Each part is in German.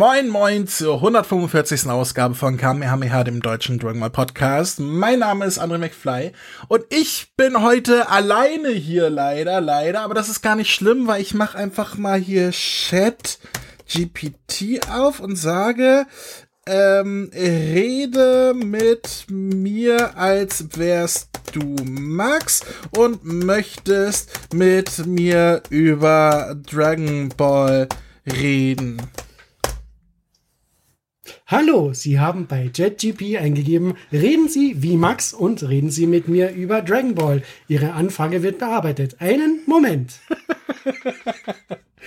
Moin Moin zur 145. Ausgabe von Kamehameha, dem deutschen Dragon Ball Podcast. Mein Name ist André McFly und ich bin heute alleine hier leider, leider, aber das ist gar nicht schlimm, weil ich mache einfach mal hier Chat GPT auf und sage, ähm, rede mit mir, als wärst du Max und möchtest mit mir über Dragon Ball reden. Hallo, Sie haben bei JetGP eingegeben, reden Sie wie Max und reden Sie mit mir über Dragon Ball. Ihre Anfrage wird bearbeitet. Einen Moment.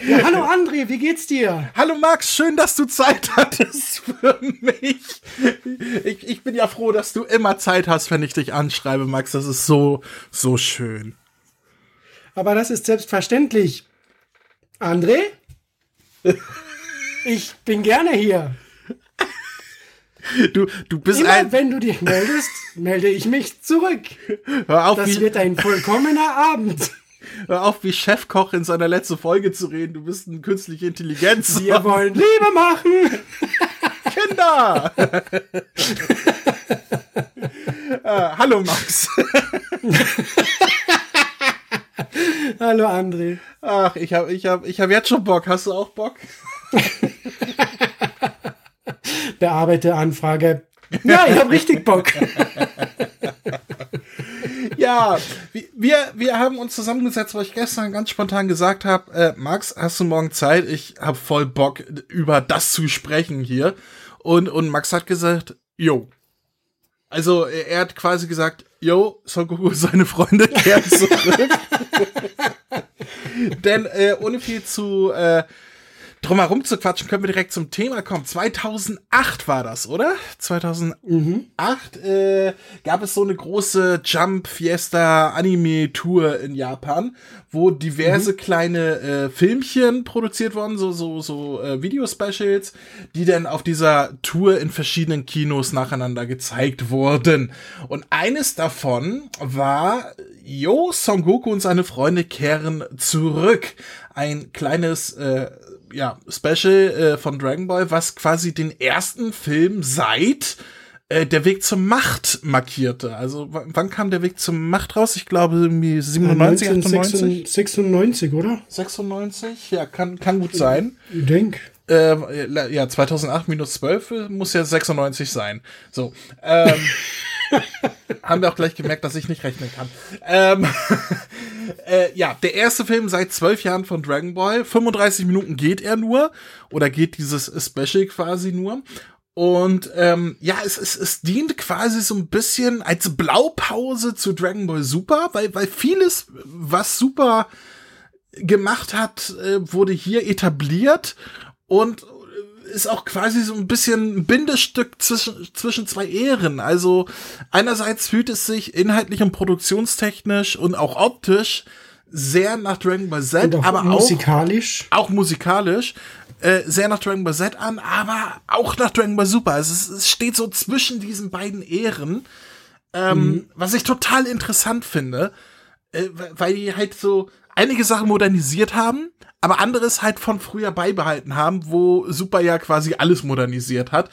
Ja, hallo André, wie geht's dir? Hallo Max, schön, dass du Zeit hattest für mich. Ich, ich bin ja froh, dass du immer Zeit hast, wenn ich dich anschreibe, Max. Das ist so, so schön. Aber das ist selbstverständlich. André? Ich bin gerne hier. Du, du bist Immer ein. wenn du dich meldest, melde ich mich zurück. Hör auf, Das wie, wird ein vollkommener Abend. hör auf, wie Chefkoch in seiner letzten Folge zu reden. Du bist eine künstliche Intelligenz. Wir wollen Liebe machen. Kinder! äh, hallo Max. Hallo André. Ach, ich habe ich hab, ich hab jetzt schon Bock. Hast du auch Bock? Bearbeite Anfrage. Ja, ich habe richtig Bock. Ja, wir, wir haben uns zusammengesetzt, weil ich gestern ganz spontan gesagt habe, äh, Max, hast du morgen Zeit? Ich habe voll Bock, über das zu sprechen hier. Und, und Max hat gesagt, yo. Also er hat quasi gesagt, yo, Son Goku seine Freunde kehren zurück. Denn äh, ohne viel zu äh, drumherum zu quatschen, können wir direkt zum Thema kommen. 2008 war das, oder? 2008 äh, gab es so eine große Jump Fiesta Anime Tour in Japan, wo diverse kleine äh, Filmchen produziert wurden, so so so äh, Video-Specials, die dann auf dieser Tour in verschiedenen Kinos nacheinander gezeigt wurden. Und eines davon war Yo, Son Goku und seine Freunde kehren zurück. Ein kleines äh, ja, Special äh, von Dragon Ball, was quasi den ersten Film seit äh, der Weg zur Macht markierte. Also wann kam der Weg zur Macht raus? Ich glaube irgendwie 97, 98, 96, oder? 96. Ja, kann kann gut sein. Ich denk. Äh, ja, 2008 minus 12 muss ja 96 sein. So. Ähm, haben wir auch gleich gemerkt, dass ich nicht rechnen kann. Ähm, äh, ja, der erste Film seit zwölf Jahren von Dragon Ball. 35 Minuten geht er nur. Oder geht dieses Special quasi nur. Und ähm, ja, es, es, es dient quasi so ein bisschen als Blaupause zu Dragon Ball Super, weil, weil vieles, was Super gemacht hat, äh, wurde hier etabliert und ist auch quasi so ein bisschen ein Bindestück zwischen, zwischen zwei Ehren. Also einerseits fühlt es sich inhaltlich und produktionstechnisch und auch optisch sehr nach Dragon Ball Z, auch aber auch musikalisch. auch musikalisch äh, sehr nach Dragon Ball Z an, aber auch nach Dragon Ball Super. Also es, es steht so zwischen diesen beiden Ehren, ähm, was ich total interessant finde, äh, weil die halt so einige Sachen modernisiert haben, aber anderes halt von früher beibehalten haben, wo Super ja quasi alles modernisiert hat.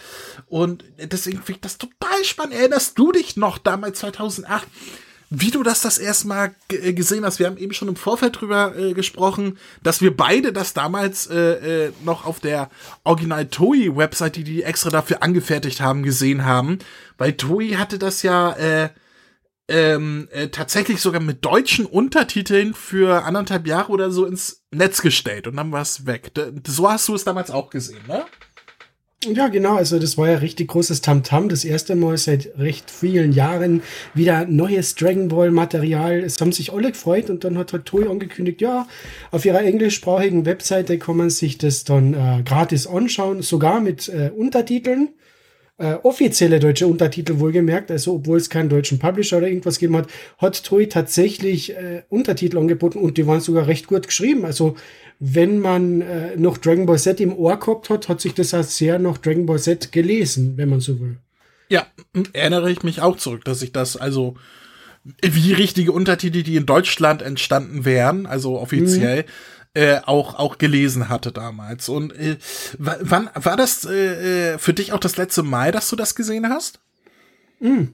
Und deswegen finde ich das total spannend. Erinnerst du dich noch damals 2008? wie du das das erste Mal g- gesehen hast. Wir haben eben schon im Vorfeld drüber äh, gesprochen, dass wir beide das damals äh, äh, noch auf der Original Toei Website, die die extra dafür angefertigt haben, gesehen haben, weil Toei hatte das ja äh, ähm, äh, tatsächlich sogar mit deutschen Untertiteln für anderthalb Jahre oder so ins Netz gestellt und dann war es weg. D so hast du es damals auch gesehen, ne? Ja, genau. Also das war ja richtig großes Tamtam. Das erste Mal seit recht vielen Jahren wieder neues Dragon Ball Material. Es haben sich alle gefreut und dann hat halt Toei angekündigt, ja, auf ihrer englischsprachigen Webseite kann man sich das dann äh, gratis anschauen, sogar mit äh, Untertiteln. Äh, offizielle deutsche Untertitel wohlgemerkt, also obwohl es keinen deutschen Publisher oder irgendwas gegeben hat, hat Toei tatsächlich äh, Untertitel angeboten und die waren sogar recht gut geschrieben. Also wenn man äh, noch Dragon Ball Z im Ohr gehabt hat, hat sich das auch sehr nach Dragon Ball Z gelesen, wenn man so will. Ja, erinnere ich mich auch zurück, dass ich das also wie richtige Untertitel, die in Deutschland entstanden wären, also offiziell, äh, auch, auch gelesen hatte damals. Und äh, wann war das äh, äh, für dich auch das letzte Mal, dass du das gesehen hast? Mm.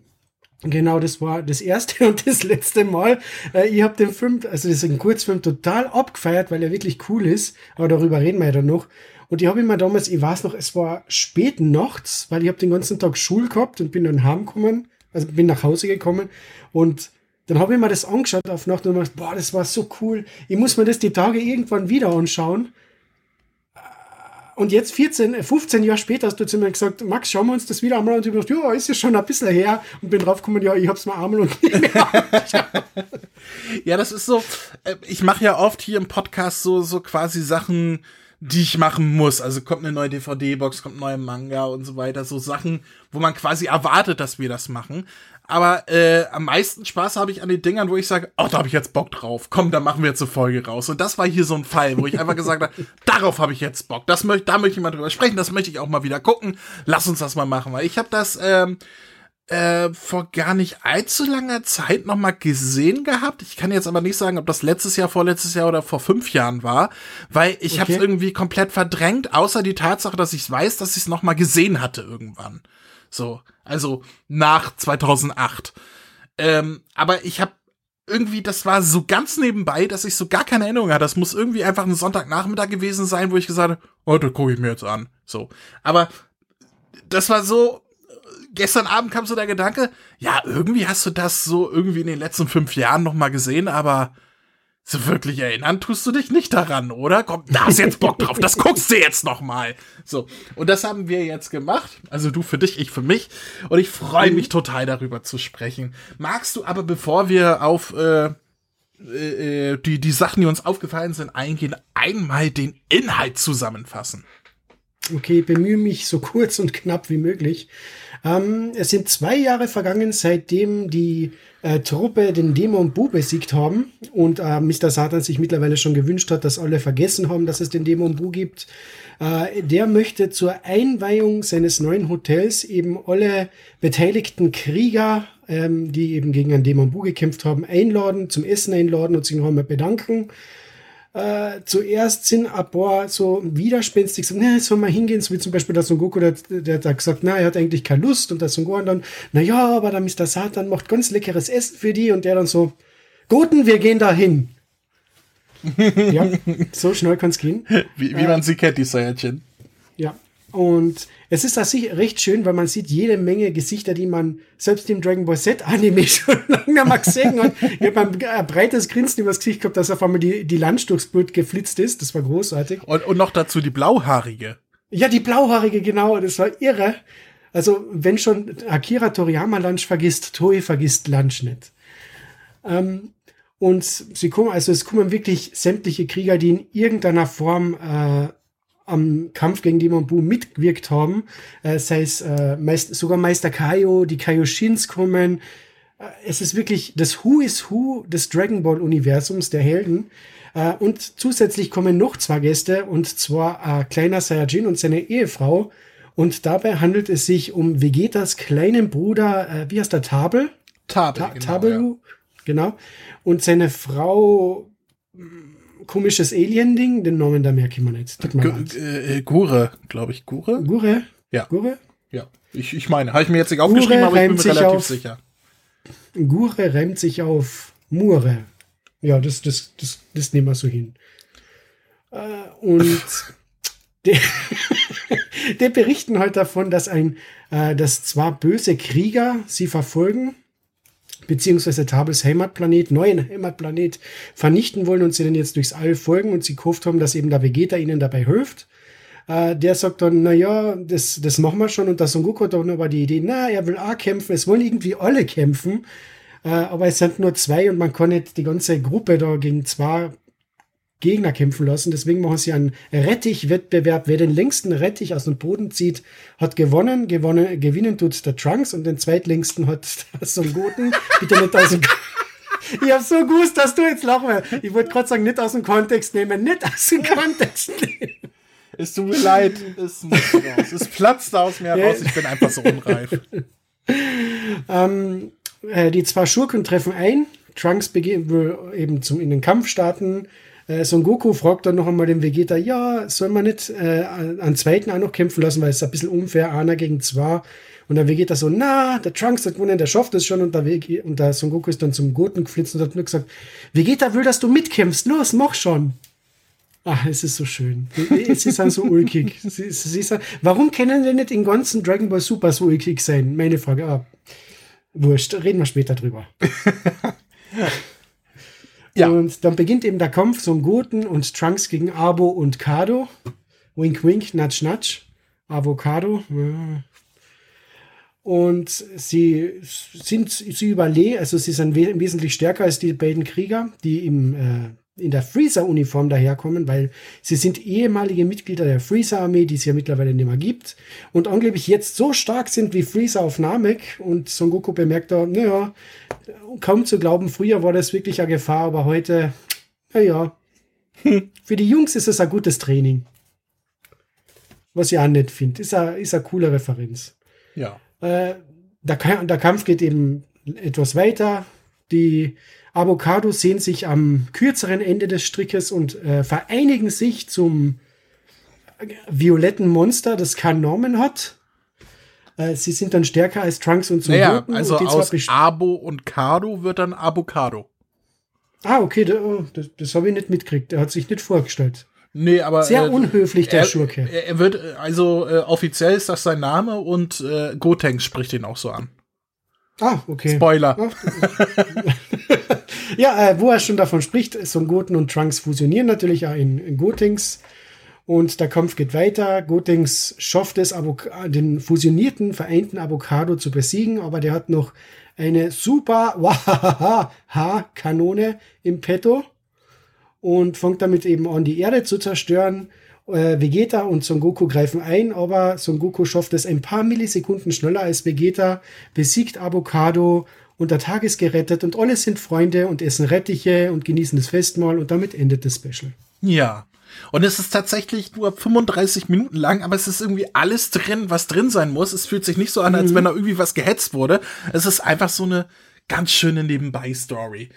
Genau, das war das erste und das letzte Mal. Äh, ich habe den Film, also das ist ein Kurzfilm, total abgefeiert, weil er wirklich cool ist. Aber darüber reden wir ja dann noch. Und ich habe immer damals, ich weiß noch, es war spät nachts, weil ich habe den ganzen Tag Schul gehabt und bin dann heimgekommen, also bin nach Hause gekommen und dann habe ich mir das angeschaut auf Nacht und gedacht, boah, das war so cool. Ich muss mir das die Tage irgendwann wieder anschauen. Und jetzt 14, 15 Jahre später hast du zu mir gesagt, Max, schauen wir uns das wieder einmal an. Und ich habe gedacht, ja, ist ja schon ein bisschen her. Und bin draufgekommen, ja, ich hab's mal einmal und nicht mehr. ja, das ist so, äh, ich mache ja oft hier im Podcast so, so quasi Sachen, die ich machen muss. Also kommt eine neue DVD-Box, kommt ein neuer Manga und so weiter. So Sachen, wo man quasi erwartet, dass wir das machen. Aber äh, am meisten Spaß habe ich an den Dingern, wo ich sage, oh, da habe ich jetzt Bock drauf. Komm, da machen wir jetzt eine Folge raus. Und das war hier so ein Fall, wo ich einfach gesagt habe, darauf habe ich jetzt Bock. Das möchte, da möchte ich mal drüber sprechen. Das möchte ich auch mal wieder gucken. Lass uns das mal machen, weil ich habe das ähm, äh, vor gar nicht allzu langer Zeit noch mal gesehen gehabt. Ich kann jetzt aber nicht sagen, ob das letztes Jahr, vorletztes Jahr oder vor fünf Jahren war, weil ich okay. habe es irgendwie komplett verdrängt, außer die Tatsache, dass ich weiß, dass ich es noch mal gesehen hatte irgendwann. So, also nach 2008. Ähm, aber ich habe irgendwie, das war so ganz nebenbei, dass ich so gar keine Erinnerung hatte. Das muss irgendwie einfach ein Sonntagnachmittag gewesen sein, wo ich gesagt habe, oh, das gucke ich mir jetzt an. So. Aber das war so, gestern Abend kam so der Gedanke, ja, irgendwie hast du das so irgendwie in den letzten fünf Jahren noch mal gesehen, aber so wirklich erinnern tust du dich nicht daran, oder? Komm, da hast jetzt Bock drauf, das guckst du jetzt noch mal. So, und das haben wir jetzt gemacht. Also du für dich, ich für mich. Und ich freue mich total darüber zu sprechen. Magst du aber, bevor wir auf äh, äh, äh, die, die Sachen, die uns aufgefallen sind, eingehen, einmal den Inhalt zusammenfassen? Okay, bemühe mich so kurz und knapp wie möglich. Ähm, es sind zwei Jahre vergangen, seitdem die äh, Truppe den Dämon Bu besiegt haben und äh, Mr. Satan sich mittlerweile schon gewünscht hat, dass alle vergessen haben, dass es den Dämon Bu gibt. Äh, der möchte zur Einweihung seines neuen Hotels eben alle beteiligten Krieger, ähm, die eben gegen einen Dämon Bu gekämpft haben, einladen, zum Essen einladen und sich noch einmal bedanken. Äh, zuerst sind ein paar so widerspenstig, so, ne, soll mal hingehen, so wie zum Beispiel der Son Goku, der, der hat gesagt, na, er hat eigentlich keine Lust und der Son Gohan dann, na ja, aber der Mr. Satan macht ganz leckeres Essen für die und der dann so, Guten, wir gehen da hin. ja, so schnell kann's gehen. Wie, wie äh, man sie kennt, die Saiyajin. Und es ist das recht schön, weil man sieht jede Menge Gesichter, die man selbst im Dragon Ball Z Anime schon lange mal gesehen hat. Ich habe ein breites Grinsen übers Gesicht gehabt, dass auf einmal die, die Lunch durchs Blut geflitzt ist. Das war großartig. Und, und noch dazu die Blauhaarige. Ja, die Blauhaarige, genau. Das war irre. Also, wenn schon Akira Toriyama Lunch vergisst, Toei vergisst Lunch nicht. Ähm, und sie kommen, also es kommen wirklich sämtliche Krieger, die in irgendeiner Form äh, am Kampf gegen Demon Bu mitgewirkt haben. Äh, sei es äh, meist, sogar Meister Kaio, die Kaioshins kommen. Äh, es ist wirklich das Who is Who des Dragon Ball Universums der Helden. Äh, und zusätzlich kommen noch zwei Gäste, und zwar äh, kleiner Saiyajin und seine Ehefrau. Und dabei handelt es sich um Vegetas kleinen Bruder, äh, wie heißt der, Tabel? Tabel, Ta genau, Tabelu, ja. genau. Und seine Frau komisches Alien-Ding, den Namen da merke ich mir nicht. Tut mir äh, Gure, glaube ich. Gure? Gure? Ja. Gure? Ja. Ich, ich meine, habe ich mir jetzt nicht aufgeschrieben, Gure aber ich bin mir relativ auf, sicher. Gure reimt sich auf Mure. Ja, das, das, das, das nehmen wir so hin. Äh, und der, der berichten halt davon, dass ein, äh, dass zwar böse Krieger sie verfolgen, beziehungsweise Tabels Heimatplanet, neuen Heimatplanet vernichten wollen und sie dann jetzt durchs All folgen und sie gehofft haben, dass eben der Vegeta ihnen dabei hilft. Äh, der sagt dann, na ja, das, das machen wir schon. Und der Son Goku hat dann aber die Idee, na, er will auch kämpfen, es wollen irgendwie alle kämpfen, äh, aber es sind nur zwei und man kann nicht die ganze Gruppe da gegen zwei Gegner kämpfen lassen. Deswegen machen sie einen Rettich-Wettbewerb. Wer den längsten Rettich aus dem Boden zieht, hat gewonnen. gewonnen gewinnen tut der Trunks und den zweitlängsten hat der Son Goten. Bitte nicht aus dem Ich hab so gewusst, dass du jetzt lachen willst. Ich wollte gerade sagen, nicht aus dem Kontext nehmen, nicht aus dem Kontext nehmen. Es tut mir leid, es raus. Es platzt aus mir heraus, ich bin einfach so unreif. ähm, äh, die zwei Schurken treffen ein. Trunks will eben zum, in den Kampf starten. Äh, Son Goku fragt dann noch einmal den Vegeta, ja, soll man nicht äh, einen zweiten auch noch kämpfen lassen, weil es ein bisschen unfair, einer gegen zwei. Und der Vegeta so, na, der Trunks hat gewonnen, der schafft es schon. Und der, Vegeta, und der Son Goku ist dann zum Goten geflitzt und hat nur gesagt, Vegeta will, dass du mitkämpfst, los, mach schon. Ach, es ist so schön. Es ist halt so ulkig. Sie, sie ist, warum können wir nicht in ganzen Dragon Ball Super so ulkig sein? Meine Frage. Ah, wurscht, reden wir später drüber. ja. Und dann beginnt eben der Kampf Son Goten und Trunks gegen Abo und Kado. Wink, wink, natsch, natsch. Avocado. Und sie sind, sie überlegen, also sie sind wesentlich stärker als die beiden Krieger, die im äh, in der Freezer-Uniform daherkommen, weil sie sind ehemalige Mitglieder der Freezer-Armee, die es ja mittlerweile nicht mehr gibt und angeblich jetzt so stark sind wie Freezer auf Namek und Son Goku bemerkt da, naja, kaum zu glauben, früher war das wirklich eine Gefahr, aber heute, naja, für die Jungs ist es ein gutes Training. Was ich auch nicht finde, ist eine, ist eine coole Referenz. Ja. Äh, der, der Kampf geht eben etwas weiter. Die Avocados sehen sich am kürzeren Ende des Strickes und äh, vereinigen sich zum violetten Monster, das keinen Namen hat. Äh, sie sind dann stärker als Trunks und Naja, also und aus Abo und Cardo wird dann Avocado. Ah, okay, oh, das, das habe ich nicht mitgekriegt. Er hat sich nicht vorgestellt. Nee, aber. Sehr äh, unhöflich, der er, Schurke. Er wird, also äh, offiziell ist das sein Name und äh, Gotenks spricht ihn auch so an. Ah, okay. Spoiler. Ja, äh, wo er schon davon spricht, Son Goten und Trunks fusionieren natürlich auch in, in Gotings. Und der Kampf geht weiter. Gotings schafft es, Avok den fusionierten, vereinten Avocado zu besiegen, aber der hat noch eine super H-Kanone im Petto und fängt damit eben an, die Erde zu zerstören. Äh, Vegeta und Son Goku greifen ein, aber Son Goku schafft es ein paar Millisekunden schneller als Vegeta, besiegt Avocado und der Tag ist gerettet und alle sind Freunde und essen Rettiche und genießen das Festmahl und damit endet das Special. Ja. Und es ist tatsächlich nur 35 Minuten lang, aber es ist irgendwie alles drin, was drin sein muss. Es fühlt sich nicht so an, als mhm. wenn da irgendwie was gehetzt wurde. Es ist einfach so eine ganz schöne Nebenbei-Story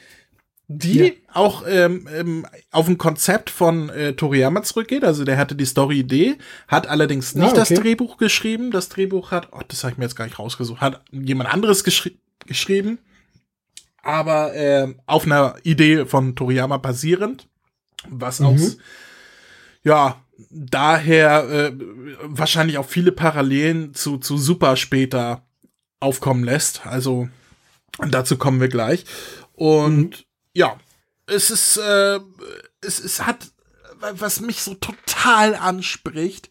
die ja. auch ähm, ähm, auf ein Konzept von äh, Toriyama zurückgeht. Also der hatte die Story-Idee, hat allerdings nicht ah, okay. das Drehbuch geschrieben. Das Drehbuch hat, oh, das habe ich mir jetzt gar nicht rausgesucht, hat jemand anderes geschri geschrieben, aber äh, auf einer Idee von Toriyama basierend, was mhm. auch ja daher äh, wahrscheinlich auch viele Parallelen zu zu Super später aufkommen lässt. Also dazu kommen wir gleich. Und mhm ja, es ist, äh, es, es hat, was mich so total anspricht,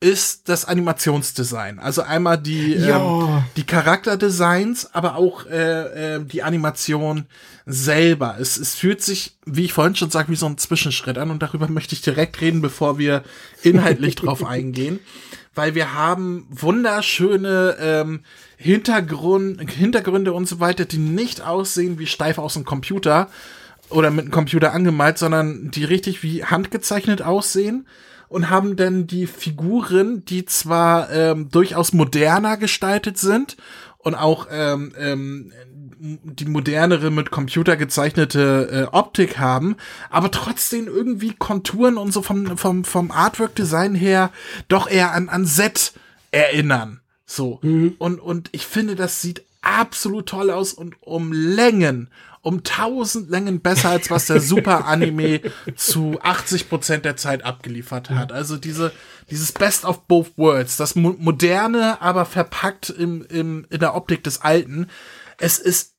ist das Animationsdesign. Also einmal die, ähm, die Charakterdesigns, aber auch äh, äh, die Animation selber. Es, es fühlt sich, wie ich vorhin schon sagte, wie so ein Zwischenschritt an und darüber möchte ich direkt reden, bevor wir inhaltlich drauf eingehen. Weil wir haben wunderschöne ähm, Hintergrund, Hintergründe und so weiter, die nicht aussehen wie steif aus dem Computer oder mit einem Computer angemalt, sondern die richtig wie handgezeichnet aussehen und haben dann die Figuren, die zwar ähm, durchaus moderner gestaltet sind und auch ähm, ähm, die modernere mit Computer gezeichnete äh, Optik haben, aber trotzdem irgendwie Konturen und so vom vom vom Artwork Design her doch eher an an Set erinnern. So. Mhm. Und, und ich finde, das sieht absolut toll aus und um Längen, um tausend Längen besser, als was der Super Anime zu 80 Prozent der Zeit abgeliefert hat. Also diese, dieses Best of Both Worlds, das Mo moderne, aber verpackt im, im, in der Optik des Alten. Es ist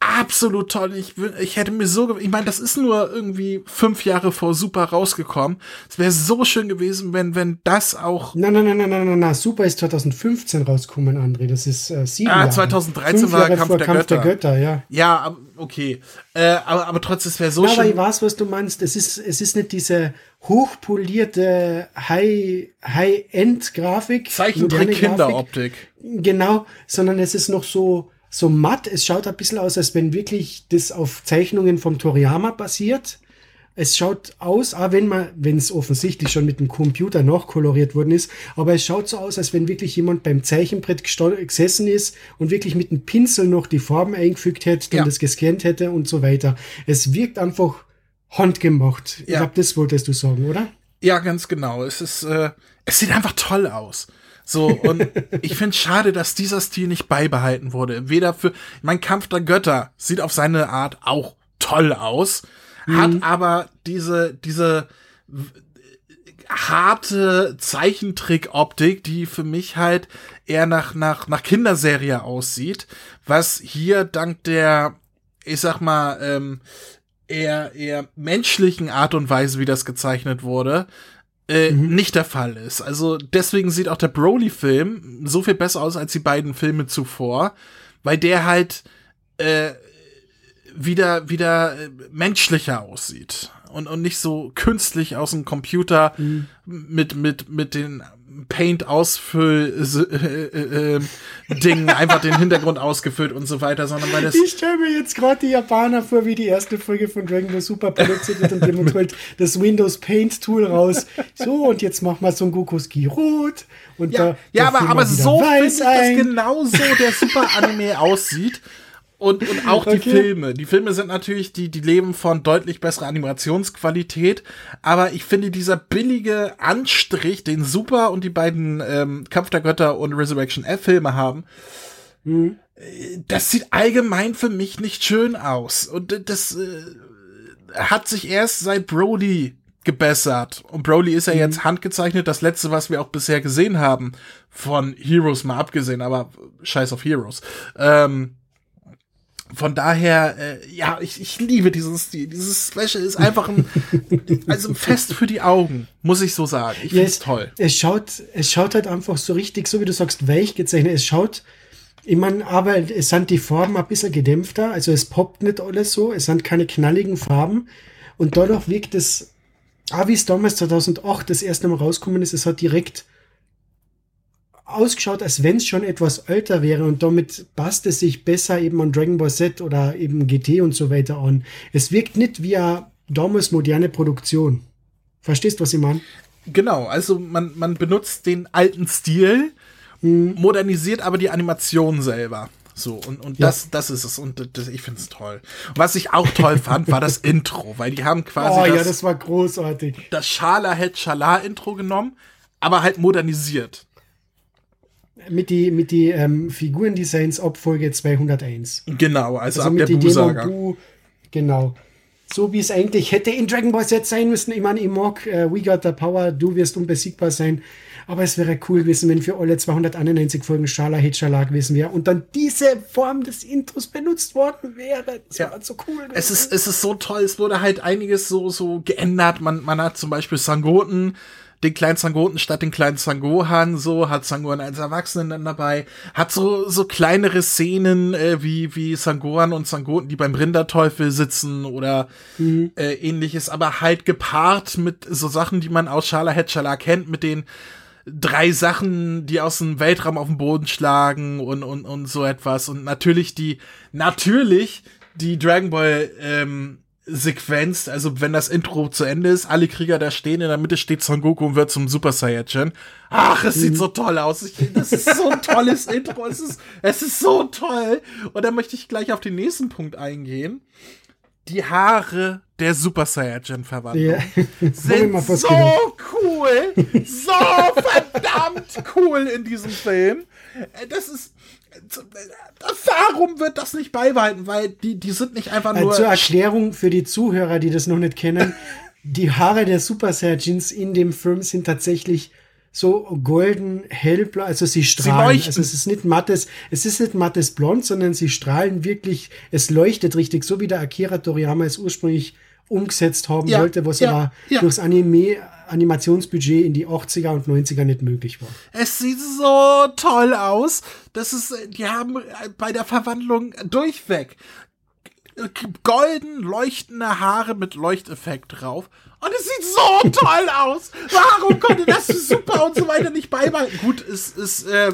absolut toll. Ich, ich hätte mir so, ich meine, das ist nur irgendwie fünf Jahre vor Super rausgekommen. Es wäre so schön gewesen, wenn, wenn das auch. Nein, nein, nein, nein, nein, nein, nein. Super ist 2015 rausgekommen, André. Das ist äh, sieben Ah, 2013 Jahre. war Kampf, der, Kampf Götter. der Götter. ja. Ja, okay. Äh, aber, aber trotzdem, es wäre so ja, schön. Aber ich weiß, was du meinst. Es ist, es ist nicht diese hochpolierte High, High-End-Grafik. Zeichentrick-Kinderoptik. Genau, sondern es ist noch so, so matt. Es schaut ein bisschen aus, als wenn wirklich das auf Zeichnungen vom Toriyama basiert. Es schaut aus, auch wenn man, wenn es offensichtlich schon mit dem Computer noch koloriert worden ist, aber es schaut so aus, als wenn wirklich jemand beim Zeichenbrett gesessen ist und wirklich mit dem Pinsel noch die Farben eingefügt hätte, dann ja. das gescannt hätte und so weiter. Es wirkt einfach handgemacht. Ja. Ich glaube, das wolltest du sagen, oder? Ja, ganz genau. Es ist, äh, es sieht einfach toll aus. So, und ich finde schade, dass dieser Stil nicht beibehalten wurde. Weder für, mein Kampf der Götter sieht auf seine Art auch toll aus, mhm. hat aber diese, diese harte Zeichentrick-Optik, die für mich halt eher nach, nach, nach Kinderserie aussieht, was hier dank der, ich sag mal, ähm, eher, eher menschlichen Art und Weise, wie das gezeichnet wurde, äh, mhm. nicht der Fall ist. Also deswegen sieht auch der Broly-Film so viel besser aus als die beiden Filme zuvor, weil der halt äh, wieder wieder äh, menschlicher aussieht und und nicht so künstlich aus dem Computer mhm. mit mit mit den Paint Ausfüll äh, äh, äh, Dingen einfach den Hintergrund ausgefüllt und so weiter, sondern weil das Ich stelle mir jetzt gerade die Japaner vor, wie die erste Folge von Dragon Ball Super produziert wird und jemand holt das Windows Paint Tool raus. So und jetzt machen wir Son Goku Ski rot und ja, da, ja, aber aber so finde ich, dass genau so der Super Anime aussieht und, und auch die okay. Filme. Die Filme sind natürlich, die, die leben von deutlich besserer Animationsqualität. Aber ich finde, dieser billige Anstrich, den Super und die beiden ähm, Kampf der Götter und Resurrection F-Filme haben, mhm. das sieht allgemein für mich nicht schön aus. Und das äh, hat sich erst seit Brody gebessert. Und Broly ist ja mhm. jetzt handgezeichnet, das letzte, was wir auch bisher gesehen haben, von Heroes mal abgesehen, aber scheiß auf Heroes. Ähm, von daher, äh, ja, ich, ich liebe diesen Stil. Dieses Special ist einfach ein, also ein Fest für die Augen, muss ich so sagen. Ich finde es toll. Es schaut, es schaut halt einfach so richtig, so wie du sagst, weich gezeichnet. Es schaut, ich meine, aber es sind die Farben ein bisschen gedämpfter, also es poppt nicht alles so, es sind keine knalligen Farben und dadurch wirkt es, ah, wie es damals 2008 das erste Mal rausgekommen ist, es hat direkt ausgeschaut, als wenn es schon etwas älter wäre und damit passt es sich besser eben an Dragon Ball Z oder eben GT und so weiter an. Es wirkt nicht wie eine damals moderne Produktion. Verstehst, was ich meine? Genau, also man, man benutzt den alten Stil, hm. modernisiert aber die Animation selber. So, und, und ja. das, das ist es. Und das, ich finde es toll. Was ich auch toll fand, war das Intro, weil die haben quasi. Oh das, ja, das war großartig. Das Schala Het Schala Intro genommen, aber halt modernisiert mit die, mit die ähm, Figurendesigns ab Folge 201. Genau, also, also ab mit der Busaga. Bu, genau. So wie es eigentlich hätte in Dragon Ball Z sein müssen. Ich meine, ich mag äh, We Got the Power, du wirst unbesiegbar sein. Aber es wäre cool gewesen, wenn für alle 291 Folgen Schala Hitchala gewesen wäre und dann diese Form des Intros benutzt worden wäre. Das ja. war so cool. Es ist, es ist so toll. Es wurde halt einiges so, so geändert. Man, man hat zum Beispiel Sangoten den kleinen Zangoten statt den kleinen Zangohan, so, hat Zangohan als Erwachsenen dann dabei, hat so, so kleinere Szenen, äh, wie, wie Zangohan und Zangoten, die beim Rinderteufel sitzen oder mhm. äh, ähnliches, aber halt gepaart mit so Sachen, die man aus Schala Hetschala kennt, mit den drei Sachen, die aus dem Weltraum auf den Boden schlagen und, und, und so etwas. Und natürlich die, natürlich die Dragon Ball ähm, Sequenz, also wenn das Intro zu Ende ist, alle Krieger da stehen, in der Mitte steht Son Goku und wird zum Super Saiyajin. Ach, es sieht mhm. so toll aus. Ich, das ist so ein tolles Intro. Es ist, es ist so toll. Und dann möchte ich gleich auf den nächsten Punkt eingehen. Die Haare der Super Saiyajin Verwandlung ja. sind so cool, so verdammt cool in diesem Film. Das ist, Warum wird das nicht beibehalten? Weil die, die sind nicht einfach nur. Zur Erklärung für die Zuhörer, die das noch nicht kennen, die Haare der Super Saiyajins in dem Film sind tatsächlich so golden hellblau, also sie strahlen. Sie also es ist nicht mattes, es ist nicht mattes Blond, sondern sie strahlen wirklich, es leuchtet richtig, so wie der Akira Toriyama es ursprünglich umgesetzt haben ja, wollte, was ja, aber ja. durchs Anime Animationsbudget in die 80er und 90er nicht möglich war. Es sieht so toll aus. Das ist, die haben bei der Verwandlung durchweg golden leuchtende Haare mit Leuchteffekt drauf. Und es sieht so toll aus. Warum konnte das super und so weiter nicht beibehalten? Gut, es ist äh,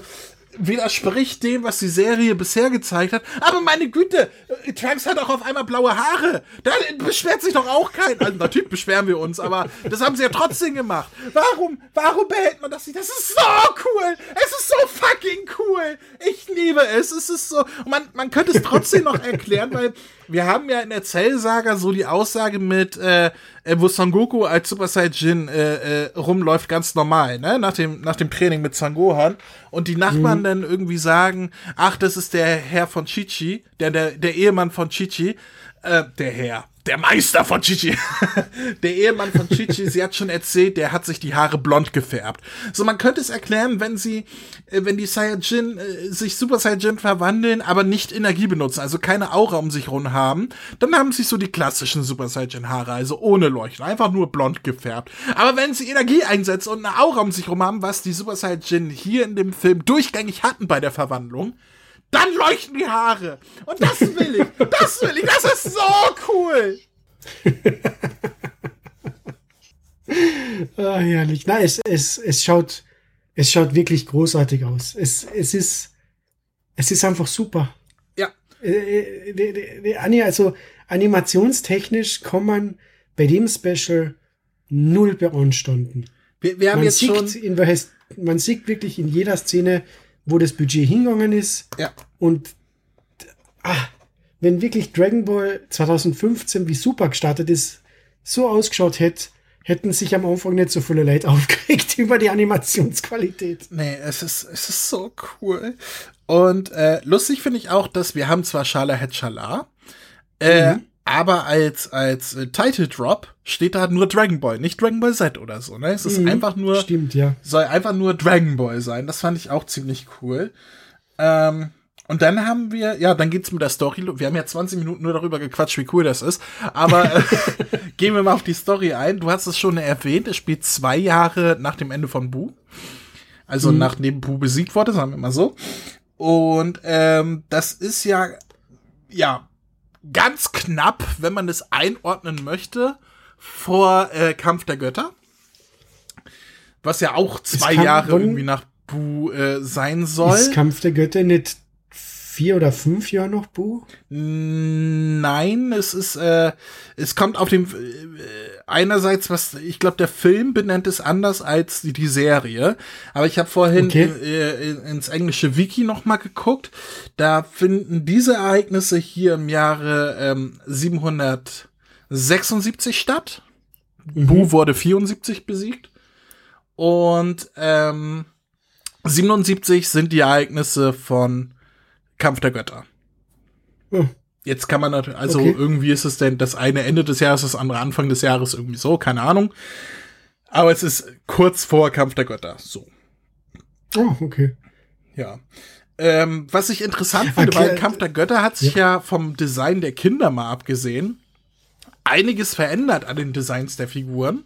widerspricht dem, was die Serie bisher gezeigt hat. Aber meine Güte, äh, Trunks hat auch auf einmal blaue Haare. Da beschwert sich doch auch kein. Also natürlich beschweren wir uns, aber das haben sie ja trotzdem gemacht. Warum, warum behält man das nicht? Das ist so cool. Es ist so fucking cool. Ich liebe es. Es ist so. man, man könnte es trotzdem noch erklären, weil wir haben ja in der Zell-Saga so die Aussage mit, äh, äh, wo Son Goku als Super Saiyajin äh, äh, rumläuft, ganz normal, ne? Nach dem, nach dem Training mit Son Gohan. Und die Nachbarn mhm. dann irgendwie sagen, ach, das ist der Herr von Chichi, der, der, der Ehemann von Chichi, äh, der Herr der Meister von Chichi, der Ehemann von Chichi, sie hat schon erzählt, der hat sich die Haare blond gefärbt. So, man könnte es erklären, wenn sie, äh, wenn die Saiyajin äh, sich Super Saiyajin verwandeln, aber nicht Energie benutzen, also keine Aura um sich rum haben, dann haben sie so die klassischen Super Saiyajin Haare, also ohne Leuchten, einfach nur blond gefärbt. Aber wenn sie Energie einsetzen und eine Aura um sich rum haben, was die Super Saiyajin hier in dem Film durchgängig hatten bei der Verwandlung, dann leuchten die Haare. Und das will ich. Das will ich. Das ist so cool. ah, herrlich. Na, es, es, es schaut, es schaut wirklich großartig aus. Es, es ist, es ist einfach super. Ja. Äh, äh also animationstechnisch kann man bei dem Special null beanstanden. Wir, wir haben man jetzt sieht schon in welches, man sieht wirklich in jeder Szene, wo das Budget hingegangen ist. Ja. Und ah, wenn wirklich Dragon Ball 2015 wie super gestartet ist, so ausgeschaut hätte, hätten sich am Anfang nicht so viele Leute aufgeregt über die Animationsqualität. Nee, es ist, es ist so cool. Und äh, lustig finde ich auch, dass wir haben zwar Schala Hetchala, äh, mhm. Aber als, als äh, Title Drop steht da nur Dragon Ball, nicht Dragon Ball Z oder so, ne? Es ist mhm. einfach nur, Stimmt, ja. soll einfach nur Dragon Ball sein. Das fand ich auch ziemlich cool. Ähm, und dann haben wir, ja, dann geht's mit der Story. Wir haben ja 20 Minuten nur darüber gequatscht, wie cool das ist. Aber äh, gehen wir mal auf die Story ein. Du hast es schon erwähnt, es spielt zwei Jahre nach dem Ende von Bu. Also mhm. nachdem Bu besiegt wurde, sagen wir mal so. Und ähm, das ist ja, ja, ganz knapp, wenn man es einordnen möchte, vor äh, Kampf der Götter. Was ja auch zwei Jahre irgendwie nach Bu äh, sein soll. Ist Kampf der Götter nicht vier oder fünf Jahre noch Bu? Nein, es ist, äh, es kommt auf dem äh, einerseits, was ich glaube, der Film benennt es anders als die, die Serie. Aber ich habe vorhin okay. äh, ins englische Wiki noch mal geguckt. Da finden diese Ereignisse hier im Jahre ähm, 776 statt. Mhm. Bu wurde 74 besiegt. Und ähm, 77 sind die Ereignisse von Kampf der Götter. Hm. Jetzt kann man natürlich, also okay. irgendwie ist es denn das eine Ende des Jahres, das andere Anfang des Jahres, irgendwie so, keine Ahnung. Aber es ist kurz vor Kampf der Götter, so. Oh, okay. Ja. Ähm, was ich interessant finde, okay. weil Kampf der Götter hat sich ja. ja vom Design der Kinder mal abgesehen einiges verändert an den Designs der Figuren.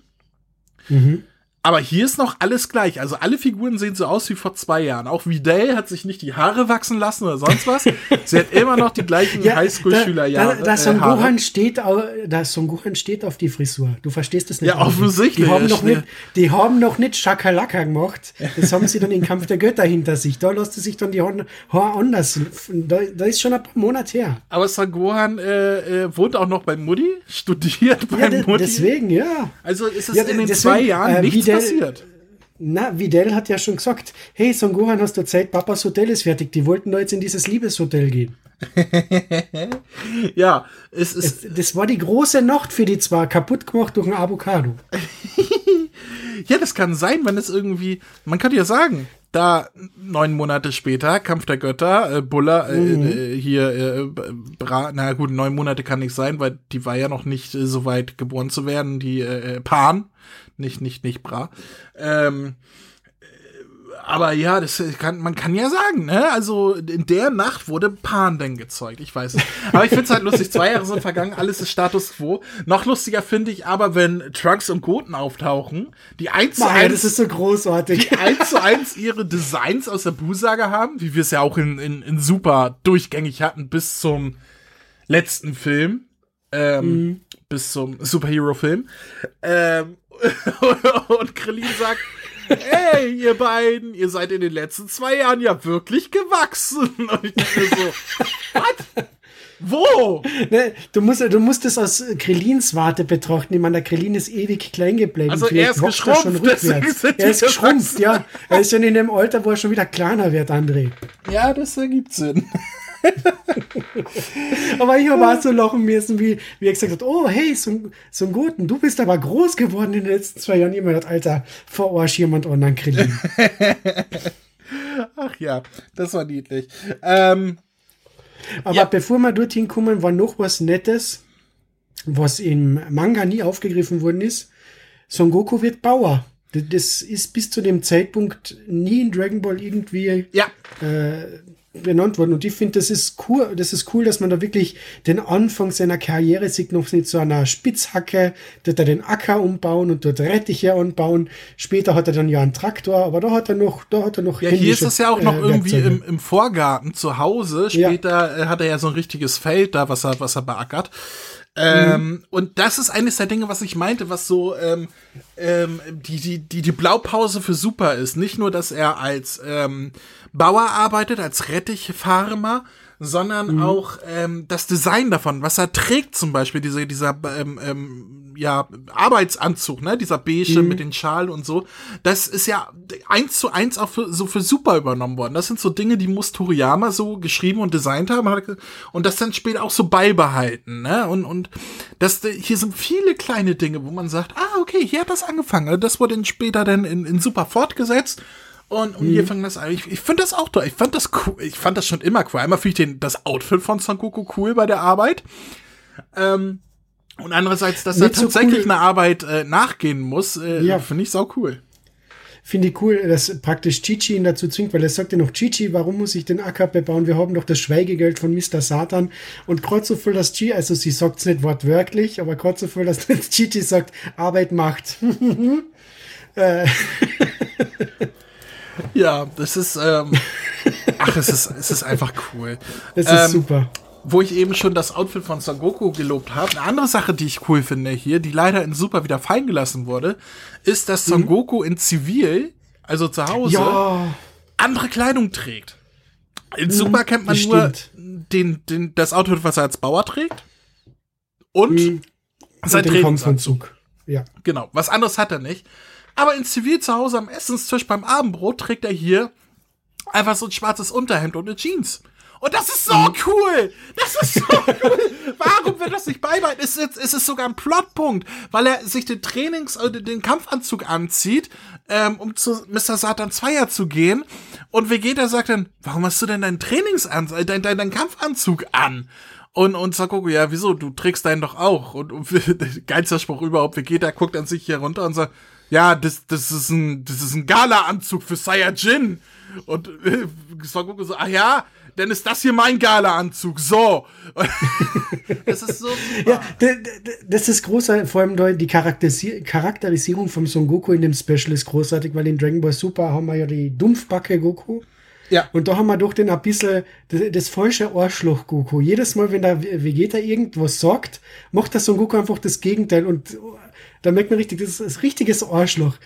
Mhm. Aber hier ist noch alles gleich. Also alle Figuren sehen so aus wie vor zwei Jahren. Auch Vidal hat sich nicht die Haare wachsen lassen oder sonst was. Sie hat immer noch die gleichen ja, Highschool-Schülerjahre. Da, da, da, Son äh, Gohan steht, da Son Gohan steht auf die Frisur. Du verstehst das nicht. Ja, offensichtlich. Die haben, noch nicht, die haben noch nicht Schakalaka gemacht. Das haben sie dann in Kampf der Götter hinter sich. Da lässt sich dann die Haare anders. Da, da ist schon ein paar Monate her. Aber Son Gohan äh, äh, wohnt auch noch bei Mutti, studiert bei ja, Mutti. Deswegen, ja. Also ist es ja, in den deswegen, zwei Jahren äh, nichts Videl, passiert. Na, Videl hat ja schon gesagt, hey, Son Gohan, hast du Zeit, Papas Hotel ist fertig. Die wollten da jetzt in dieses Liebeshotel gehen. ja, es ist. Es, das war die große Nacht für die zwei, kaputt gemacht durch ein Avocado. ja, das kann sein, wenn es irgendwie, man kann ja sagen, da neun Monate später, Kampf der Götter, äh, Buller, äh, mhm. äh, hier, äh, Bra, na gut, neun Monate kann nicht sein, weil die war ja noch nicht äh, so weit geboren zu werden, die äh, äh Pan, nicht, nicht, nicht Bra. Ähm, aber ja, das kann, man kann ja sagen, ne? Also in der Nacht wurde Pan denn gezeugt. Ich weiß es. Aber ich finde es halt lustig. Zwei Jahre sind vergangen, alles ist Status quo. Noch lustiger finde ich aber, wenn Trunks und Goten auftauchen, die eins zu eins, das ist so großartig. Die eins zu eins ihre Designs aus der Busaga haben, wie wir es ja auch in, in, in Super durchgängig hatten bis zum letzten Film. Ähm, mhm. Bis zum Superhero-Film. Ähm, und Krillin sagt, hey, ihr beiden, ihr seid in den letzten zwei Jahren ja wirklich gewachsen. Und ich dachte so, was? Wo? Ne, du, musst, du musst es aus Krillins Warte betrachten. Ich meine, der Krillin ist ewig klein geblieben. Also er ist geschrumpft. Schon rückwärts. Er ist geschrumpft, ja. Er ist schon in dem Alter, wo er schon wieder kleiner wird, André. Ja, das ergibt Sinn. Aber ich habe auch so lachen müssen, wie, wie er gesagt hat, oh, hey, so, so ein Guten, du bist aber groß geworden in den letzten zwei Jahren. Immer das Alter, vor Arsch jemand online kriegen. Ach ja, das war niedlich. Ähm, aber ja. bevor wir dorthin kommen, war noch was Nettes, was im Manga nie aufgegriffen worden ist. Son Goku wird Bauer. Das ist bis zu dem Zeitpunkt nie in Dragon Ball irgendwie ja. äh, benannt worden. Und ich finde, das ist cool, das ist cool, dass man da wirklich den Anfang seiner Karriere sieht, noch nicht so einer Spitzhacke, dort er den Acker umbauen und dort Rettiche anbauen. Später hat er dann ja einen Traktor, aber da hat er noch, da hat er noch. Ja, hier ist es ja auch noch äh, irgendwie im, im Vorgarten zu Hause. Später ja. hat er ja so ein richtiges Feld da, was er, was er beackert. Ähm, mhm. Und das ist eines der Dinge, was ich meinte, was so ähm, ähm, die, die, die, die Blaupause für Super ist. Nicht nur, dass er als ähm, Bauer arbeitet, als Rettichfarmer, sondern mhm. auch ähm, das Design davon, was er trägt zum Beispiel, diese, dieser ähm, ähm, ja, Arbeitsanzug, ne, dieser beige mhm. mit den Schalen und so, das ist ja eins zu eins auch für, so für Super übernommen worden. Das sind so Dinge, die muss Toriyama so geschrieben und designt haben und das dann später auch so beibehalten, ne, und, und das, hier sind viele kleine Dinge, wo man sagt, ah, okay, hier hat das angefangen, das wurde dann später dann in, in Super fortgesetzt und, und mhm. hier fängt das an. Ich, ich finde das auch toll. Ich fand das cool. Ich fand das schon immer cool. Einmal finde ich den, das Outfit von Son Goku cool bei der Arbeit. Ähm, und andererseits, dass Nicht er tatsächlich so cool. eine Arbeit äh, nachgehen muss, äh, ja. finde ich sau cool. Finde ich cool, dass praktisch Chichi ihn dazu zwingt, weil er sagt ja noch, Chichi, warum muss ich den Acker bebauen? Wir haben doch das Schweigegeld von Mr. Satan. Und gerade so viel, dass Chichi, also sie sagt es nicht wortwörtlich, aber gerade so viel, dass Chichi sagt, Arbeit macht. äh. Ja, das ist, ähm, ach, es ist, es ist einfach cool. Es ist ähm, super. Wo ich eben schon das Outfit von Son Goku gelobt habe. Eine andere Sache, die ich cool finde hier, die leider in Super wieder fallen gelassen wurde, ist, dass Son mhm. Goku in Zivil, also zu Hause, ja. andere Kleidung trägt. In mhm, Super kennt man nur den, den, das Outfit, was er als Bauer trägt. Und mhm. sein Trainingsanzug. Ja. Genau. Was anderes hat er nicht. Aber in Zivil zu Hause am Essenstisch beim Abendbrot trägt er hier einfach so ein schwarzes Unterhemd und eine Jeans. Und das ist so mhm. cool! Das ist so cool! Warum wird das nicht beibehalten? Es ist, es ist sogar ein Plotpunkt, weil er sich den Trainings- oder den Kampfanzug anzieht, ähm, um zu Mr. Satan Zweier zu gehen. Und Vegeta sagt dann, warum hast du denn deinen Trainingsanzug, äh, deinen, deinen Kampfanzug an? Und, und Sakoku, ja, wieso? Du trägst deinen doch auch. Und, und geilster Spruch überhaupt, Vegeta guckt an sich hier runter und sagt, ja, das, das ist ein, das ist ein Gala-Anzug für Saiyajin. Und äh, Son Goku so, ah ja, dann ist das hier mein Gala-Anzug. So. das ist so super. Ja, das ist großartig. Vor allem die Charakterisi Charakterisierung vom Son Goku in dem Special ist großartig, weil in Dragon Ball Super haben wir ja die Dumpfbacke Goku. Ja. Und da haben wir doch den ein bisschen das, das falsche Arschloch Goku. Jedes Mal, wenn der Vegeta irgendwas sagt, macht der Son Goku einfach das Gegenteil und da merkt man richtig, das ist ein richtiges Arschloch.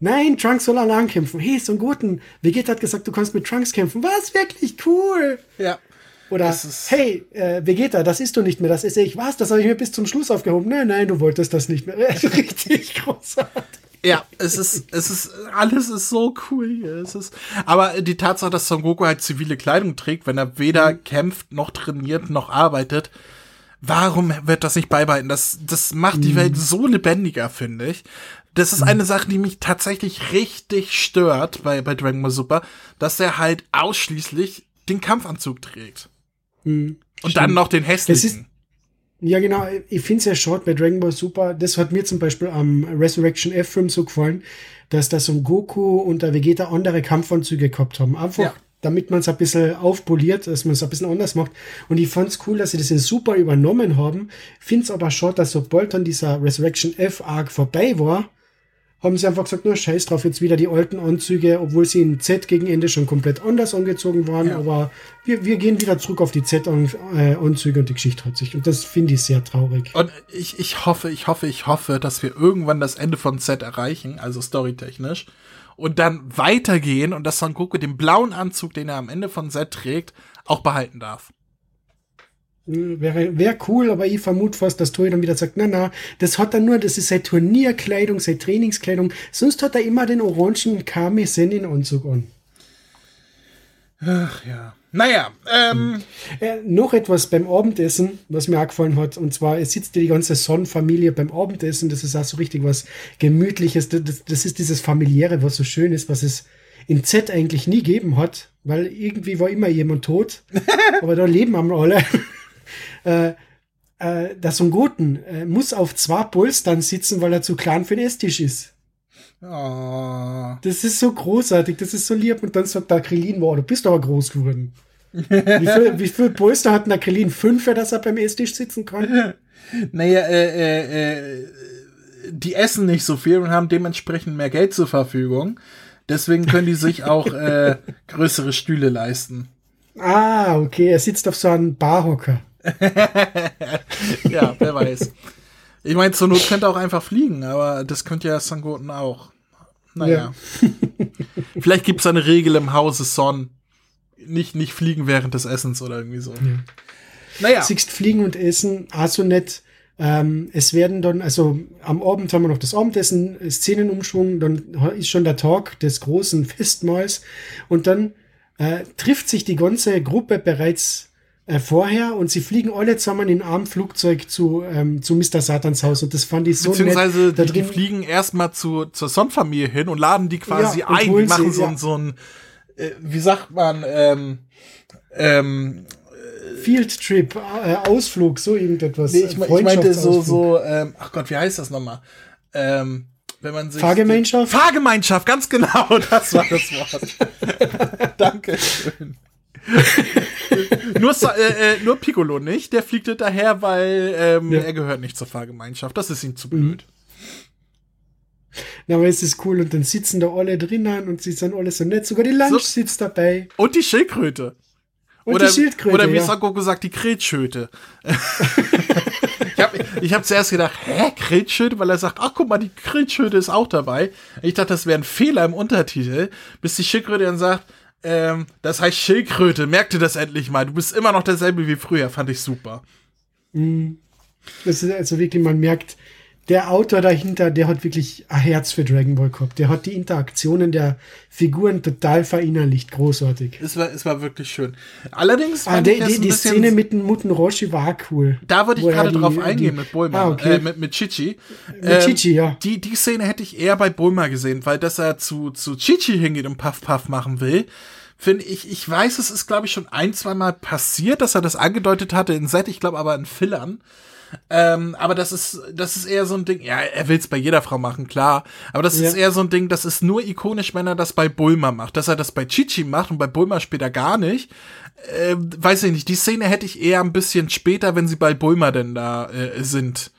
Nein, Trunks soll allein kämpfen. Hey, so ein guten. Vegeta hat gesagt, du kannst mit Trunks kämpfen. Was? Wirklich cool. Ja. Oder, hey, äh, Vegeta, das ist du nicht mehr, das ist ich. Was? Das habe ich mir bis zum Schluss aufgehoben. Nein, nein, du wolltest das nicht mehr. Richtig großartig. Ja, es ist, es ist, alles ist so cool hier. Es ist, aber die Tatsache, dass Son Goku halt zivile Kleidung trägt, wenn er weder mhm. kämpft, noch trainiert, noch arbeitet, Warum wird das nicht beibehalten? Das, das macht die hm. Welt so lebendiger, finde ich. Das ist hm. eine Sache, die mich tatsächlich richtig stört bei, bei Dragon Ball Super, dass er halt ausschließlich den Kampfanzug trägt. Mhm, Und dann noch den hässlichen. Ja, genau. Ich finde es ja short bei Dragon Ball Super. Das hat mir zum Beispiel am Resurrection F-Film so gefallen, dass da so ein Goku und der Vegeta andere Kampfanzüge gehabt haben. Einfach ja damit man es ein bisschen aufpoliert, dass man es ein bisschen anders macht. Und ich fand es cool, dass sie das in Super übernommen haben. Finde es aber schon, dass sobald dann dieser Resurrection F-Arc vorbei war, haben sie einfach gesagt, nur scheiß drauf, jetzt wieder die alten Anzüge, obwohl sie in Z gegen Ende schon komplett anders angezogen waren. Ja. Aber wir, wir gehen wieder zurück auf die Z-Anzüge und die Geschichte hat sich. Und das finde ich sehr traurig. Und ich, ich hoffe, ich hoffe, ich hoffe, dass wir irgendwann das Ende von Z erreichen, also storytechnisch und dann weitergehen und dass Son Goku den blauen Anzug, den er am Ende von Z trägt, auch behalten darf. Wäre wär cool, aber ich vermute fast, dass Tori dann wieder sagt, na na, das hat er nur, das ist seine Turnierkleidung, seine Trainingskleidung. Sonst hat er immer den orangen Kami Senin Anzug an. Ach ja. Naja, ähm. Äh, noch etwas beim Abendessen, was mir auch gefallen hat. Und zwar, es sitzt die ganze Sonnenfamilie beim Abendessen. Das ist auch so richtig was Gemütliches. Das, das ist dieses Familiäre, was so schön ist, was es in Z eigentlich nie gegeben hat. Weil irgendwie war immer jemand tot. aber da leben alle. Äh, äh, der Son Goten äh, muss auf zwei Polstern sitzen, weil er zu klein für den Esstisch ist. Oh. Das ist so großartig, das ist so lieb. Und dann sagt der Krillin, wow, du bist aber groß geworden. wie, viel, wie viel Polster hat der Krillin? Fünf, dass er beim Esstisch sitzen kann? Naja, äh, äh, äh, die essen nicht so viel und haben dementsprechend mehr Geld zur Verfügung. Deswegen können die sich auch äh, größere Stühle leisten. Ah, okay. Er sitzt auf so einem Barhocker. ja, wer weiß. Ich meine, zur Not könnte er auch einfach fliegen, aber das könnte ja Sangoten auch. Naja. Ja. Vielleicht gibt es eine Regel im Hause Son. Nicht, nicht fliegen während des Essens oder irgendwie so. Ja. Naja. Siehst fliegen und essen, also nicht. Ähm, es werden dann, also am Abend haben wir noch das Abendessen, Szenenumschwung, dann ist schon der Tag des großen Festmahls und dann äh, trifft sich die ganze Gruppe bereits äh, vorher und sie fliegen alle zusammen in einem Flugzeug zu, ähm, zu Mr. Satans Haus und das fand ich so Beziehungsweise nett. Die, die fliegen erstmal zu, zur Sonnenfamilie hin und laden die quasi ja, ein, die machen sie, so, ja. so ein, äh, wie sagt man, ähm, ähm, Field Trip, äh, Ausflug, so irgendetwas. Nee, ich, ich meinte so, so, ähm, ach Gott, wie heißt das nochmal? Ähm, wenn man sich Fahrgemeinschaft? Fahrgemeinschaft, ganz genau, das war das Wort. Dankeschön. nur, äh, äh, nur Piccolo nicht, der fliegt hinterher, weil ähm, ja. er gehört nicht zur Fahrgemeinschaft. Das ist ihm zu blöd. Mhm. Na, aber es ist cool und dann sitzen da alle drinnen und sie sind alle so nett. Sogar die Lunch so. sitzt dabei. Und die Schildkröte. Und oder, die Schildkröte. Oder wie ja. Sako gesagt, die Kretschöte. ich habe ich hab zuerst gedacht, hä, Kretschöte? Weil er sagt, ach guck mal, die Kretschöte ist auch dabei. Ich dachte, das wäre ein Fehler im Untertitel, bis die Schildkröte dann sagt, ähm, das heißt Schildkröte. Merkte das endlich mal. Du bist immer noch derselbe wie früher. Fand ich super. Mhm. Das ist also wirklich, man merkt, der Autor dahinter, der hat wirklich ein Herz für Dragon Ball gehabt. Der hat die Interaktionen der Figuren total verinnerlicht. Großartig. Es war, es war wirklich schön. Allerdings ah, die, die, die Szene mit dem Muten Roshi war cool. Da würde ich gerade drauf eingehen die, mit Bulma, ah, okay. äh, mit, mit Chichi. Mit ähm, Chichi, ja. Die, die Szene hätte ich eher bei Bulma gesehen, weil dass er zu, zu Chichi hingeht und Puff Puff machen will finde ich, ich weiß, es ist, glaube ich, schon ein, zwei Mal passiert, dass er das angedeutet hatte in Set, ich glaube aber in Fillern. Ähm, aber das ist, das ist eher so ein Ding, ja, er will es bei jeder Frau machen, klar. Aber das ja. ist eher so ein Ding, das ist nur ikonisch, wenn er das bei Bulma macht. Dass er das bei Chichi macht und bei Bulma später gar nicht. Äh, weiß ich nicht, die Szene hätte ich eher ein bisschen später, wenn sie bei Bulma denn da äh, sind,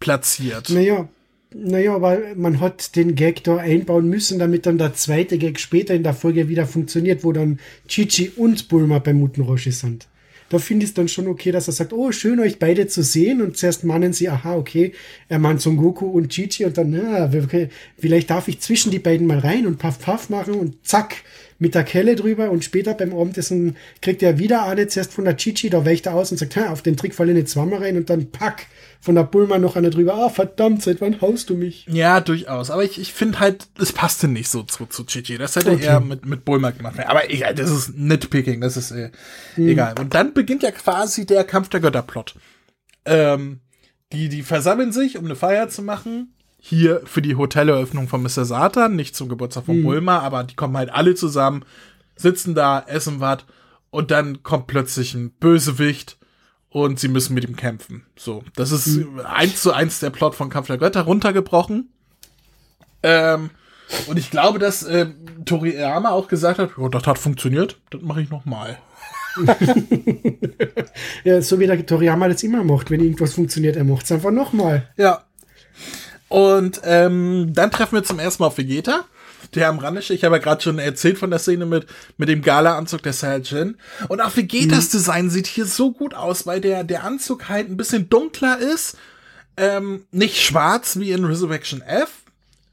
platziert. Naja, naja, aber man hat den Gag da einbauen müssen, damit dann der zweite Gag später in der Folge wieder funktioniert, wo dann Chichi und Bulma beim Mutenroshi sind da finde ich es dann schon okay, dass er sagt, oh, schön euch beide zu sehen. Und zuerst meinen sie, aha, okay, er meint Son Goku und Chichi und dann, na, okay, vielleicht darf ich zwischen die beiden mal rein und Puff Puff machen und zack, mit der Kelle drüber und später beim Abendessen kriegt er wieder eine zuerst von der Chichi, da weicht er aus und sagt, auf den Trick falle ich nicht zweimal rein und dann pack, von der Bulma noch eine drüber. Ah, verdammt, seit wann haust du mich? Ja, durchaus. Aber ich, ich finde halt, es passte nicht so zu, zu Chichi. Das hätte okay. er mit, mit Bulma gemacht. Aber egal, das ist Nitpicking, das ist äh, hm. egal. Und dann beginnt ja quasi der Kampf der Götterplot. Ähm, die, die versammeln sich, um eine Feier zu machen. Hier für die Hoteleröffnung von Mr. Satan, nicht zum Geburtstag von hm. Bulma, aber die kommen halt alle zusammen, sitzen da, essen was und dann kommt plötzlich ein Bösewicht und sie müssen mit ihm kämpfen. So, das ist mhm. eins zu eins der Plot von Kampf der Götter runtergebrochen. Ähm, und ich glaube, dass äh, Toriyama auch gesagt hat, oh, das hat funktioniert, das mache ich noch mal. ja, so wie der Toriyama das immer macht, wenn irgendwas funktioniert, er macht es einfach noch mal. Ja. Und ähm, dann treffen wir zum ersten Mal auf Vegeta der am Rande steht. Ich habe ja gerade schon erzählt von der Szene mit, mit dem Gala-Anzug der Saiyajin. Und auch Vegetas mhm. Design sieht hier so gut aus, weil der, der Anzug halt ein bisschen dunkler ist. Ähm, nicht schwarz wie in Resurrection F,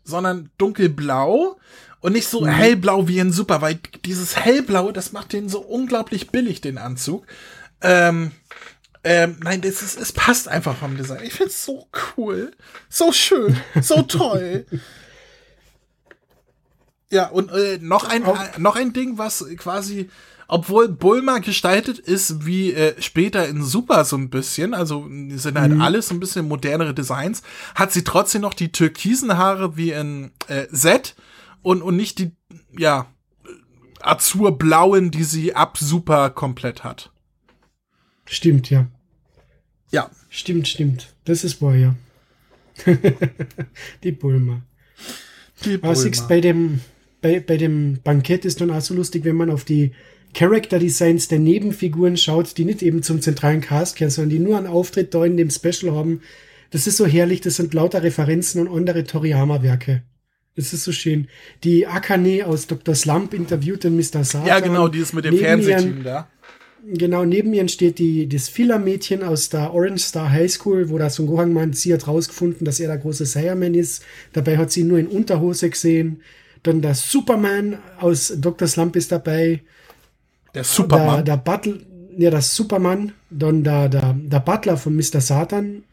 sondern dunkelblau. Und nicht so mhm. hellblau wie in Super, weil dieses hellblau, das macht den so unglaublich billig, den Anzug. Ähm, ähm, nein, das ist, es passt einfach vom Design. Ich find's so cool. So schön. So toll. Ja, und äh, noch ein äh, noch ein Ding, was quasi obwohl Bulma gestaltet ist wie äh, später in Super so ein bisschen, also sind halt mhm. alles so ein bisschen modernere Designs, hat sie trotzdem noch die türkisen Haare wie in äh, Z und, und nicht die, ja, azurblauen, die sie ab Super komplett hat. Stimmt, ja. Ja. Stimmt, stimmt. Das ist wahr, ja. die Bulma. Die Bulma. Was bei dem, bei, bei dem Bankett ist dann auch so lustig, wenn man auf die Character Designs der Nebenfiguren schaut, die nicht eben zum zentralen Cast kehren, sondern die nur einen Auftritt da in dem Special haben. Das ist so herrlich, das sind lauter Referenzen und andere Toriyama-Werke. Das ist so schön. Die Akane aus Dr. Slump interviewt den Mr. Satan. Ja, genau, die ist mit dem Fernsehteam da. Genau, neben ihr steht die, das Filler-Mädchen aus der Orange Star High School, wo das Son Gohan meint, sie hat rausgefunden, dass er der große Saiyajin ist. Dabei hat sie ihn nur in Unterhose gesehen. Dann der Superman aus Dr. Slump ist dabei. Der Superman? Der, der Butler, ja, das Superman. Dann der, der, der Butler von Mr. Satan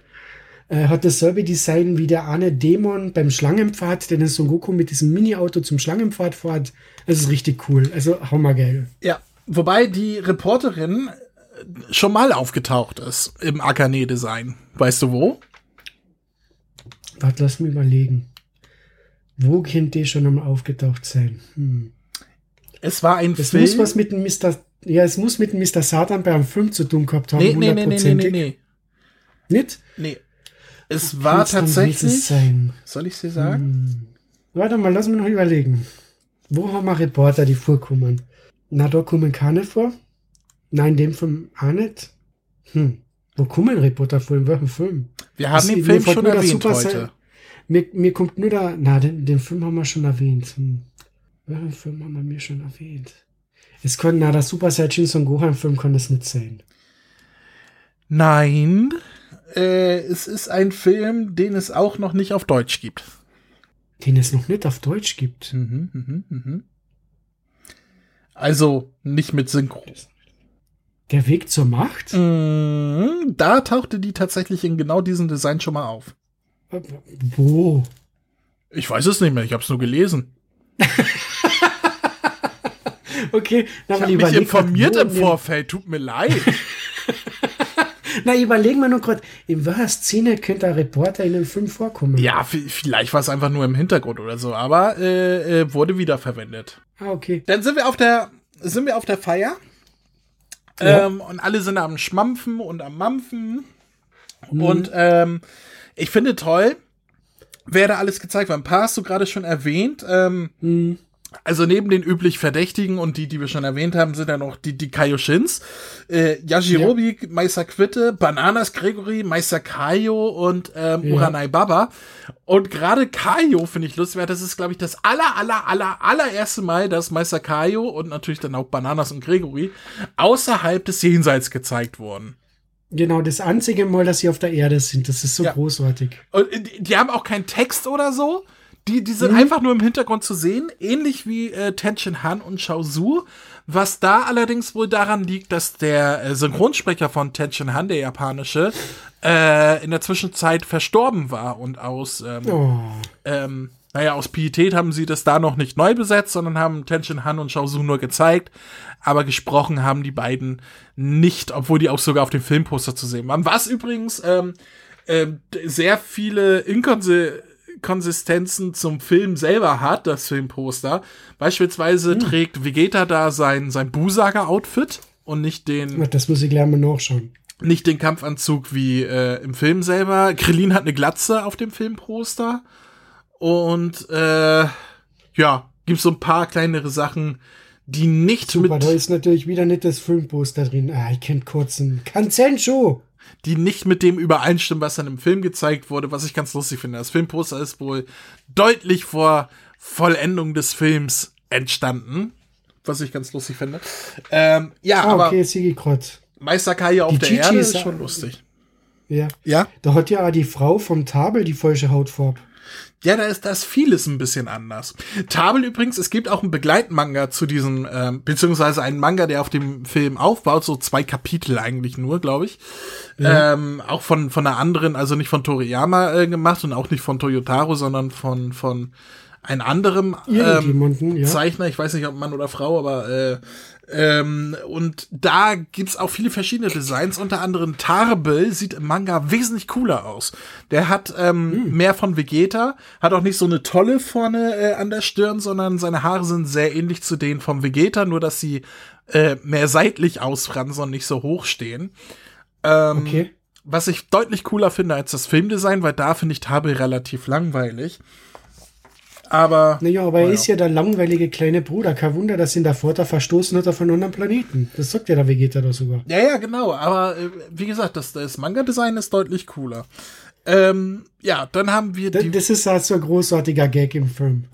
äh, hat dasselbe Design wie der eine Dämon beim Schlangenpfad, den Son Goku mit diesem Mini-Auto zum Schlangenpfad fährt. Das ist richtig cool. Also hammergeil. Ja, wobei die Reporterin schon mal aufgetaucht ist im Akane-Design. Weißt du wo? Warte, lass mich überlegen. Wo könnte die schon einmal aufgetaucht sein? Hm. Es war ein es Film. Es muss was mit dem Mr. Ja, es muss mit dem Mr. Satan bei einem Film zu tun gehabt haben. Nee, nee, nee, nee, nee, nee. Nicht? Nee. Es war tatsächlich. Soll ich sie sagen? Hm. Warte mal, lass mich noch überlegen. Wo haben wir Reporter, die vorkommen? Na, da kommen keine vor. Nein, dem Film auch nicht. Hm. Wo kommen Reporter vor? In welchem Film? Wir haben den Film schon erwähnt heute. Mir, mir kommt nur da, na, den, den Film haben wir schon erwähnt. Hm. Welchen Film haben wir mir schon erwähnt? Es können, na, das Super Saiyan Son Gohan Film kann das nicht sein. Nein, äh, es ist ein Film, den es auch noch nicht auf Deutsch gibt. Den es noch nicht auf Deutsch gibt? Mhm, mhm, mhm. Also nicht mit Synchro. Der Weg zur Macht? Mhm, da tauchte die tatsächlich in genau diesem Design schon mal auf. Wo? Ich weiß es nicht mehr, ich habe es nur gelesen. okay, na, ich habe mich informiert im Vorfeld, tut mir leid. Na, überlegen wir nur kurz, in welcher Szene könnte ein Reporter in einem Film vorkommen? Ja, vielleicht war es einfach nur im Hintergrund oder so, aber äh, äh, wurde wiederverwendet. Ah, okay. Dann sind wir auf der, sind wir auf der Feier. Ja. Ähm, und alle sind am Schmampfen und am Mampfen. Mhm. Und ähm, ich finde toll, wer da alles gezeigt wird. Ein paar hast du gerade schon erwähnt. Ähm, mhm. Also neben den üblich Verdächtigen und die, die wir schon erwähnt haben, sind ja noch die, die Kaioshins. Äh, Yajirobi, ja. Meister Quitte, Bananas Gregory, Meister Kaio und ähm, ja. Uranai Baba. Und gerade Kaio finde ich lustig, weil das ist, glaube ich, das aller, aller, aller, allererste Mal, dass Meister Kaio und natürlich dann auch Bananas und Gregory außerhalb des Jenseits gezeigt wurden. Genau, das einzige Mal, dass sie auf der Erde sind. Das ist so ja. großartig. Und die, die haben auch keinen Text oder so. Die, die sind mhm. einfach nur im Hintergrund zu sehen, ähnlich wie äh, Tenshin Han und Shao Su. Was da allerdings wohl daran liegt, dass der äh, Synchronsprecher von Tenshin Han, der japanische, äh, in der Zwischenzeit verstorben war und aus, ähm, oh. ähm, naja, aus Pietät haben sie das da noch nicht neu besetzt, sondern haben Tenshin Han und Shao Su nur gezeigt. Aber gesprochen haben die beiden nicht, obwohl die auch sogar auf dem Filmposter zu sehen waren. Was übrigens ähm, äh, sehr viele Inkonsistenzen Konsistenzen zum Film selber hat, das Filmposter. Beispielsweise hm. trägt Vegeta da sein, sein Busager-Outfit und nicht den. Das muss ich gleich mal nachschauen. Nicht den Kampfanzug wie äh, im Film selber. Krillin hat eine Glatze auf dem Filmposter. Und äh, ja, gibt so ein paar kleinere Sachen, die nicht Super, mit. Da ist natürlich wieder nicht das Filmposter drin. Ah, ich kennt kurz einen Kanzenshow die nicht mit dem übereinstimmen, was dann im Film gezeigt wurde, was ich ganz lustig finde. Das Filmposter ist wohl deutlich vor Vollendung des Films entstanden, was ich ganz lustig finde. Ähm, ja, ah, aber okay, Meister Kai auf die der Gigi Erde ist schon lustig. Ja. Ja? Da hat ja die Frau vom Tabel die falsche Hautfarbe. Ja, da ist das vieles ein bisschen anders. Tabel übrigens, es gibt auch einen Begleitmanga zu diesem, ähm, beziehungsweise einen Manga, der auf dem Film aufbaut, so zwei Kapitel eigentlich nur, glaube ich. Ja. Ähm, auch von von einer anderen, also nicht von Toriyama äh, gemacht und auch nicht von Toyotaro, sondern von von ein anderem ähm, ja. Zeichner, ich weiß nicht, ob Mann oder Frau, aber äh, ähm, und da gibt's auch viele verschiedene Designs, unter anderem Tarbel sieht im Manga wesentlich cooler aus. Der hat ähm, hm. mehr von Vegeta, hat auch nicht so eine tolle vorne äh, an der Stirn, sondern seine Haare sind sehr ähnlich zu denen vom Vegeta, nur dass sie äh, mehr seitlich ausfransen und nicht so hoch stehen. Ähm, okay. Was ich deutlich cooler finde als das Filmdesign, weil da finde ich Tarbel relativ langweilig. Aber. Naja, aber er ist ja der langweilige kleine Bruder. Kein Wunder, dass ihn der Vater verstoßen hat auf einen anderen Planeten. Das sagt ja der Vegeta da sogar. Ja, ja, genau. Aber äh, wie gesagt, das, das Manga-Design ist deutlich cooler. Ähm, ja, dann haben wir. Die das ist halt so ein großartiger Gag im Film.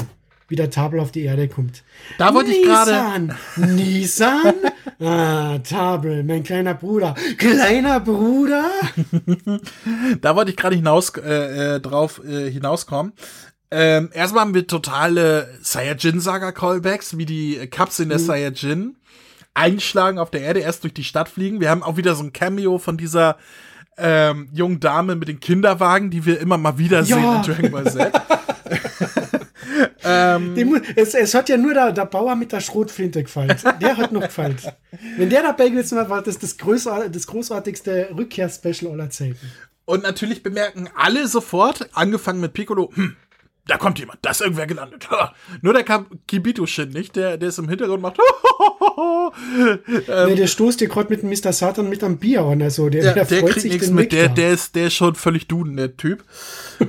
Wie der Tabel auf die Erde kommt. Da wollte ich gerade. Nissan? Ah, Tabel, mein kleiner Bruder. Kleiner Bruder? da wollte ich gerade hinaus äh, äh drauf äh, hinauskommen. Ähm, erstmal haben wir totale Saiyajin-Saga-Callbacks, wie die Kapseln der mhm. Saiyajin einschlagen auf der Erde, erst durch die Stadt fliegen. Wir haben auch wieder so ein Cameo von dieser ähm, jungen Dame mit den Kinderwagen, die wir immer mal wieder ja. sehen in Dragon Ball Z. ähm, Dem, es, es, hat ja nur der, der Bauer mit der Schrotflinte gefallen. Der hat noch gefallen. Wenn der dabei gewesen wäre, war das das, großart, das großartigste Rückkehr-Special aller Zeiten. Und natürlich bemerken alle sofort, angefangen mit Piccolo, hm, da kommt jemand, da ist irgendwer gelandet. Nur der Kibito-Shin nicht, der, der ist im Hintergrund macht. ähm, nee, der stoßt dir gerade mit dem Mr. Satan mit am Bier an. Also der, ja, der, der kriegt nichts mit, der, der, ist, der ist schon völlig duden, der Typ.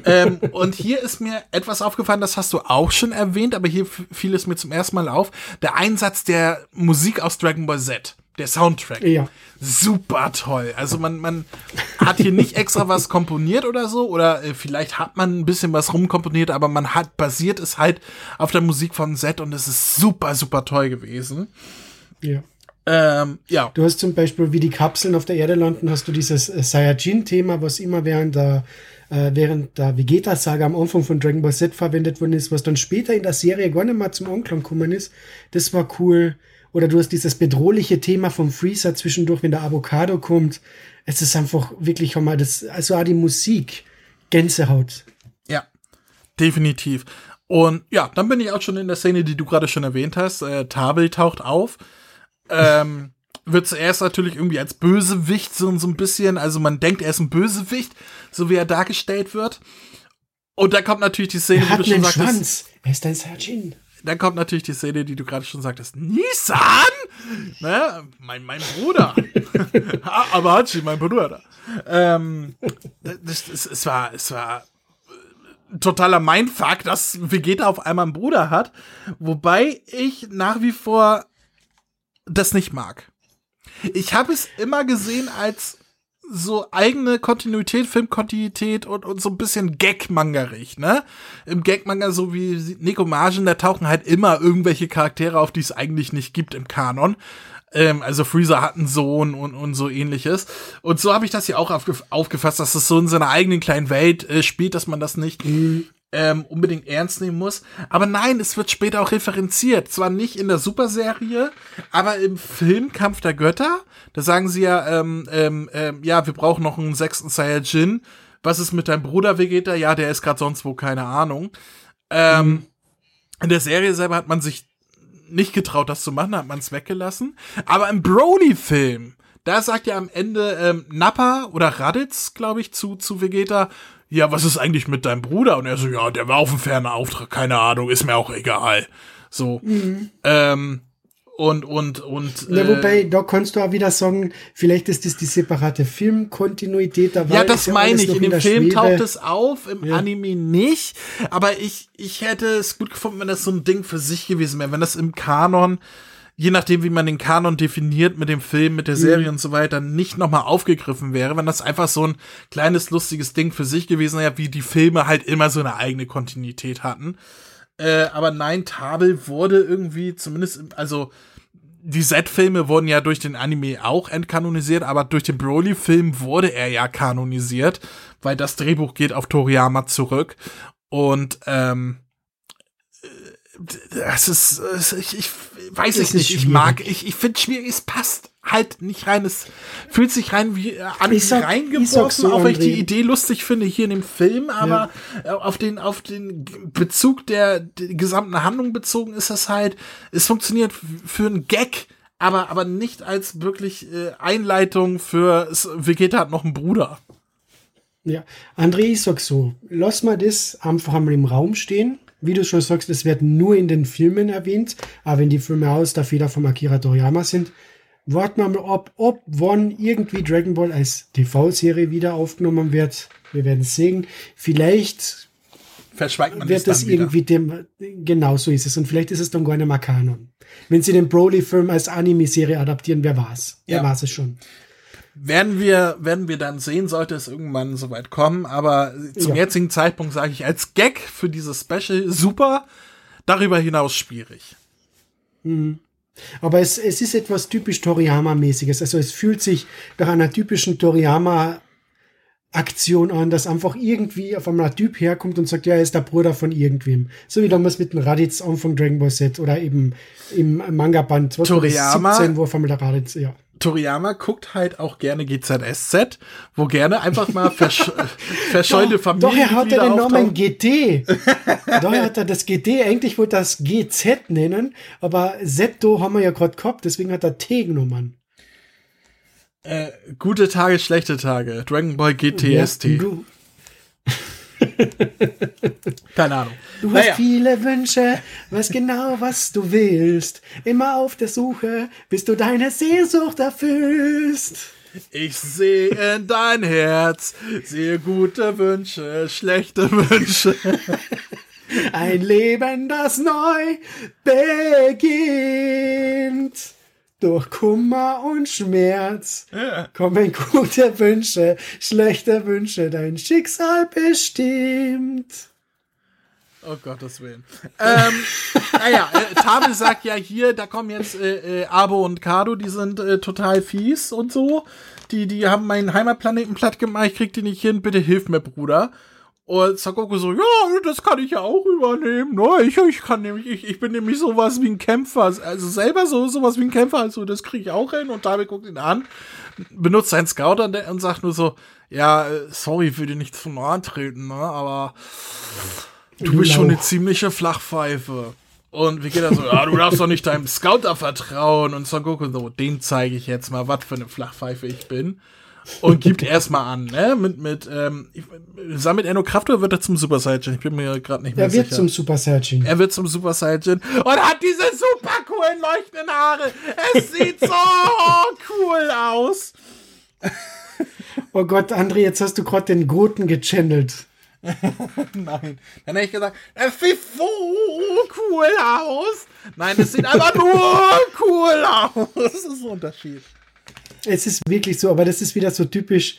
ähm, und hier ist mir etwas aufgefallen, das hast du auch schon erwähnt, aber hier fiel es mir zum ersten Mal auf. Der Einsatz der Musik aus Dragon Ball Z der Soundtrack. Ja. Super toll. Also man, man hat hier nicht extra was komponiert oder so, oder äh, vielleicht hat man ein bisschen was rumkomponiert, aber man hat basiert es halt auf der Musik von Z und es ist super, super toll gewesen. Ja. Ähm, ja. Du hast zum Beispiel, wie die Kapseln auf der Erde landen, hast du dieses äh, Saiyajin-Thema, was immer während der äh, während der Vegeta-Saga am Anfang von Dragon Ball Z verwendet worden ist, was dann später in der Serie gar nicht mal zum Anklang gekommen ist. Das war cool. Oder du hast dieses bedrohliche Thema vom Freezer zwischendurch, wenn der Avocado kommt. Es ist einfach wirklich mal das, also auch die Musik, Gänsehaut. Ja, definitiv. Und ja, dann bin ich auch schon in der Szene, die du gerade schon erwähnt hast. Äh, Tabel taucht auf. Ähm, wird zuerst natürlich irgendwie als Bösewicht so, so ein bisschen, also man denkt, er ist ein Bösewicht, so wie er dargestellt wird. Und da kommt natürlich die Szene, er wie du schon sagst. Er ist ein Sergeant dann kommt natürlich die Szene, die du gerade schon sagtest. Nissan? Ne? Mein, mein Bruder. Aber Hachi, mein Bruder. Ähm, das, das, es war, es war totaler Mindfuck, dass Vegeta auf einmal einen Bruder hat. Wobei ich nach wie vor das nicht mag. Ich habe es immer gesehen als so eigene Kontinuität, Filmkontinuität und, und so ein bisschen Gag-Mangerig, ne? Im Gag-Manga, so wie Nico Margen, da tauchen halt immer irgendwelche Charaktere auf, die es eigentlich nicht gibt im Kanon. Ähm, also Freezer hat einen Sohn und, und so ähnliches. Und so habe ich das hier auch aufgef aufgefasst, dass es so in seiner eigenen kleinen Welt äh, spielt, dass man das nicht mhm ähm, unbedingt ernst nehmen muss. Aber nein, es wird später auch referenziert. Zwar nicht in der Superserie, aber im Film Kampf der Götter. Da sagen sie ja, ähm, ähm, ähm, ja, wir brauchen noch einen sechsten Saiyajin. Was ist mit deinem Bruder Vegeta? Ja, der ist gerade sonst wo, keine Ahnung. Ähm, mhm. In der Serie selber hat man sich nicht getraut, das zu machen, hat man es weggelassen. Aber im Broly-Film, da sagt ja am Ende ähm, Nappa oder Raditz, glaube ich, zu, zu Vegeta, ja, was ist eigentlich mit deinem Bruder? Und er so, ja, der war auf einem fernen Auftrag, keine Ahnung, ist mir auch egal. So. Mhm. Ähm, und, und, und. Ja, wobei, da kannst du auch wieder sagen, vielleicht ist das die separate Filmkontinuität dabei. Ja, das meine ich. In dem Film Schwebe. taucht es auf, im ja. Anime nicht. Aber ich, ich hätte es gut gefunden, wenn das so ein Ding für sich gewesen wäre. Wenn das im Kanon je nachdem, wie man den Kanon definiert mit dem Film, mit der Serie mhm. und so weiter, nicht nochmal aufgegriffen wäre, wenn das einfach so ein kleines, lustiges Ding für sich gewesen wäre, wie die Filme halt immer so eine eigene Kontinuität hatten. Äh, aber nein, Tabel wurde irgendwie zumindest, also die Z-Filme wurden ja durch den Anime auch entkanonisiert, aber durch den Broly-Film wurde er ja kanonisiert, weil das Drehbuch geht auf Toriyama zurück. Und ähm, das ist, ich, ich weiß ich nicht, ich mag, ich, ich finde schwierig, es passt halt nicht rein, es fühlt sich rein wie äh, an Ich sag- reingeworfen, so, auch wenn ich die. Idee lustig finde hier in dem Film, aber äh, auf den, auf den Bezug der, der gesamten Handlung bezogen ist das halt, es funktioniert für einen Gag, aber, aber nicht als wirklich äh, Einleitung für, es, Vegeta hat noch einen Bruder. Ja, André, ich sag so, lass mal das einfach einmal im Raum stehen. Wie du schon sagst, das wird nur in den Filmen erwähnt, aber wenn die Filme aus der Feder von Akira Toriyama sind, warten wir mal ab, ob wann irgendwie Dragon Ball als TV-Serie wieder aufgenommen wird. Wir werden es sehen. Vielleicht Verschweigt man wird das dann wieder. irgendwie dem, genau so ist es. Und vielleicht ist es dann gar nicht mehr Kanon. Wenn sie den Broly-Film als Anime-Serie adaptieren, wer war's? Wer Ja. war's es schon? Werden wir, werden wir dann sehen, sollte es irgendwann soweit kommen. Aber zum Ja. jetzigen Zeitpunkt sage ich als Gag für dieses Special super. Darüber hinaus schwierig. Aber es, es ist etwas typisch Toriyama-mäßiges. Also es fühlt sich nach einer typischen Toriyama-Aktion an, dass einfach irgendwie auf einmal ein Typ herkommt und sagt, ja, er ist der Bruder von irgendwem. So wie damals mit dem Raditz Anfang Dragon Ball Z oder eben im Manga-Band Toriyama- 17, wo auf einmal der Raditz, ja. Toriyama guckt halt auch gerne GZSZ, wo gerne einfach mal versch verscheulte Doch, er hat ja den Namen. GT. Daher hat er das GT, eigentlich wollte er das GZ nennen, aber Zepto haben wir ja gerade gehabt, deswegen hat er T genommen. Äh, gute Tage, schlechte Tage. Dragon Ball GTST. Ja, Keine Ahnung. Du Naja. hast viele Wünsche, weißt genau, was du willst. Immer auf der Suche, bis du deine Sehnsucht erfüllst. Ich sehe in dein Herz, sehe gute Wünsche, schlechte Wünsche. Ein Leben, das neu beginnt. Durch Kummer und Schmerz kommen gute Wünsche, schlechte Wünsche, dein Schicksal bestimmt. Oh Gottes Willen. Ähm, naja, äh, Tabe sagt ja hier, da kommen jetzt äh, äh, Abo und Kado, die sind äh, total fies und so. Die, die haben meinen Heimatplaneten platt gemacht, ich krieg die nicht hin, bitte hilf mir, Bruder. Und Sakoku so, ja, das kann ich ja auch übernehmen. Ne? Ich, ich kann nämlich, ich, ich bin nämlich sowas wie ein Kämpfer, also selber so sowas wie ein Kämpfer, also das kriege ich auch hin. Und Tabe guckt ihn an, benutzt seinen Scout und, und sagt nur so, ja, sorry, ich will dir nicht zu nahe treten, ne? aber Du bist schon eine ziemliche Flachpfeife. Und wie geht er so? Ja, du darfst doch nicht deinem Scout da vertrauen. Und Son so, den zeige ich jetzt mal, was für eine Flachpfeife ich bin. Und gibt erstmal an, ne? Mit, mit, ähm, sammelt er nur Kraft oder wird er zum Super Saiyan? Ich bin mir gerade nicht mehr Er wird sicher. zum Super Saiyajin. er wird zum Super Saiyan und hat diese super coolen leuchtenden Haare. Es sieht so cool aus. Oh Gott, André, jetzt hast du gerade den Goten gechannelt. Nein. Dann hätte ich gesagt, es sieht so cool aus. Nein, es sieht einfach nur cool aus. Das ist ein Unterschied. Es ist wirklich so, aber das ist wieder so typisch.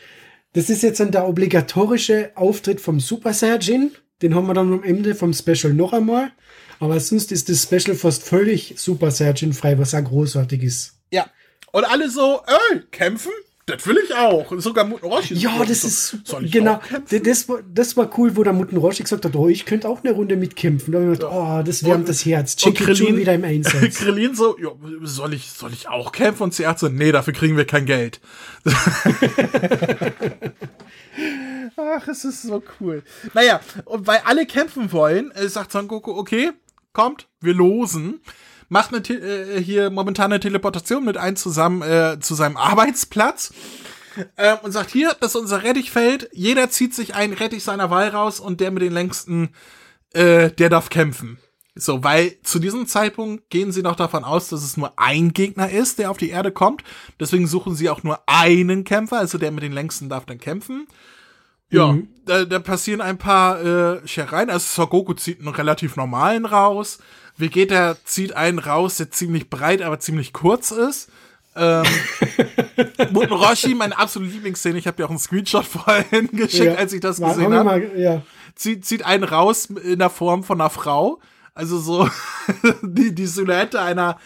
Das ist jetzt dann der obligatorische Auftritt vom Super Saiyajin. Den haben wir dann am Ende vom Special noch einmal. Aber sonst ist das Special fast völlig Super Saiyajin frei, was auch großartig ist. Ja. Und alle so, ey, kämpfen? Das will ich auch. Sogar Muten Roshi. Ja, das so, ist. Soll Genau. Das war, das war cool, wo der Mutten Roshi gesagt hat, oh, ich könnte auch eine Runde mitkämpfen. Da gedacht, oh, das wärmt Und- das Herz. Krillin- wieder im Einsatz. Krillin so, ja, soll ich, soll ich auch kämpfen? Und CR so, nee, dafür kriegen wir kein Geld. Ach, es ist so cool. Naja, und weil alle kämpfen wollen, äh, sagt Son Goku, okay, kommt, wir losen. Macht eine, äh, hier momentan eine Teleportation mit einem zusammen äh, zu seinem Arbeitsplatz. Ähm, und sagt, hier, das ist unser Rettichfeld. Jeder zieht sich einen Rettich seiner Wahl raus und der mit den längsten, äh, der darf kämpfen. So, weil zu diesem Zeitpunkt gehen sie noch davon aus, dass es nur ein Gegner ist, der auf die Erde kommt. Deswegen suchen sie auch nur einen Kämpfer, also der mit den längsten darf dann kämpfen. Ja, da, da passieren ein paar äh, Schereien. Also Son Goku zieht einen relativ normalen raus. Vegeta zieht einen raus, der ziemlich breit, aber ziemlich kurz ist. Ähm, Muten Roshi, meine absolute Lieblingsszene, ich habe dir auch einen Screenshot vorhin geschickt, Ja. als ich das gesehen habe mal, ja. zieht, zieht einen raus in der Form von einer Frau. Also so die, die Silhouette einer,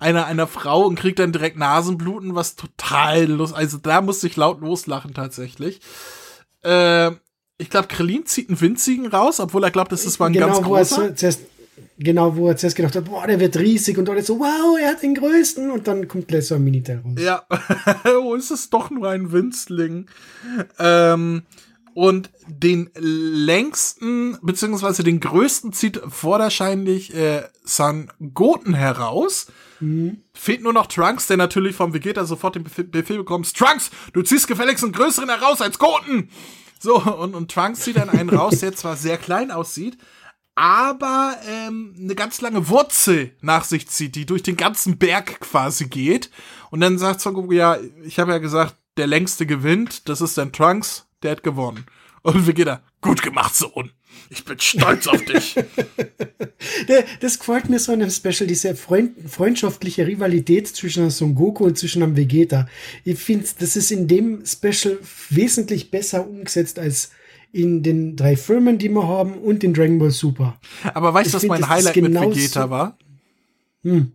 einer, einer Frau und kriegt dann direkt Nasenbluten, was total lust. Also da musste ich laut loslachen tatsächlich. Äh, ich glaube, Krillin zieht einen winzigen raus, obwohl er glaubt, das ist mal ein genau, ganz wo er großer. Genau, wo er zuerst gedacht hat, boah, der wird riesig und alle so, wow, er hat den größten und dann kommt gleich so ein Miniteil raus. Ja, oh, ist es doch nur ein Winzling. Ähm, und den längsten, beziehungsweise den größten zieht vorderscheinlich äh, San Goten heraus. Fehlt nur noch Trunks, der natürlich vom Vegeta sofort den Befehl, Befehl bekommt, Trunks, du ziehst gefälligst einen größeren heraus als Goten! So, und, und Trunks zieht dann einen raus, der zwar sehr klein aussieht, aber ähm, eine ganz lange Wurzel nach sich zieht, die durch den ganzen Berg quasi geht. Und dann sagt Son Goku, ja, ich habe ja gesagt, der längste gewinnt, das ist dann Trunks, der hat gewonnen. Und Vegeta, gut gemacht, Sohn. Ich bin stolz auf dich. Das gefällt mir so in einem Special, diese Freund, freundschaftliche Rivalität zwischen Son Goku und zwischen einem Vegeta. Ich finde, das ist in dem Special wesentlich besser umgesetzt als in den drei Filmen, die wir haben und in Dragon Ball Super. Aber weißt du, was mein Highlight mit genauso- Vegeta war? Hm.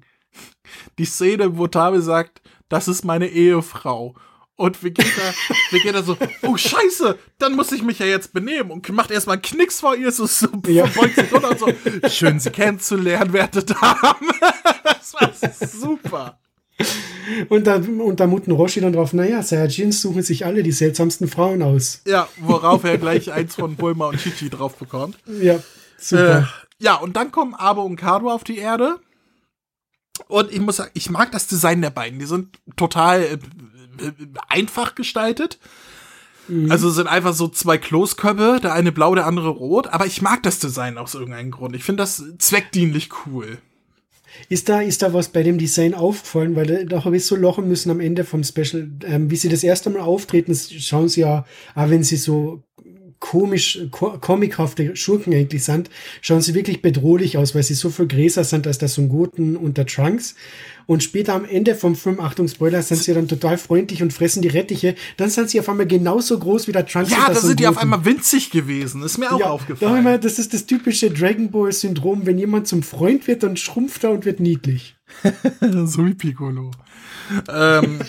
Die Szene, wo Tabe sagt, das ist meine Ehefrau. Und Vegeta, Vegeta so, oh Scheiße, dann muss ich mich ja jetzt benehmen und macht erstmal einen Knicks vor ihr, so, so Ja. beugt sich runter und so, schön sie kennenzulernen, werte Damen. Das war super. Und da, und da muten Roshi dann drauf, naja, Saiyajins suchen sich alle die seltsamsten Frauen aus. Ja, worauf er gleich eins von Bulma und Chichi drauf bekommt. Ja, super. Äh, ja, und dann kommen Abe und Kado auf die Erde. Und ich muss sagen, ich mag das Design der beiden. Die sind total äh, äh, einfach gestaltet. Also sind einfach so zwei Kloßköpfe, der eine blau, der andere rot. Aber ich mag das Design aus irgendeinem Grund. Ich finde das zweckdienlich cool. Ist da, ist da was bei dem Design aufgefallen? Weil da, habe ich so lachen müssen am Ende vom Special. Ähm, wie sie das erste Mal auftreten, schauen sie ja, auch wenn sie so komisch, ko comichafte Schurken eigentlich sind, schauen sie wirklich bedrohlich aus, weil sie so viel größer sind als der Son Goten und der Trunks. Und später am Ende vom Film, Achtung Spoiler, sind sie dann total freundlich und fressen die Rettiche. Dann sind sie auf einmal genauso groß wie der Trunks Ja, da sind die auf einmal winzig gewesen. Ist mir auch Ja, aufgefallen. mal, das ist das typische Dragon Ball Syndrom. Wenn jemand zum Freund wird, dann schrumpft er und wird niedlich. so wie Piccolo. Ähm,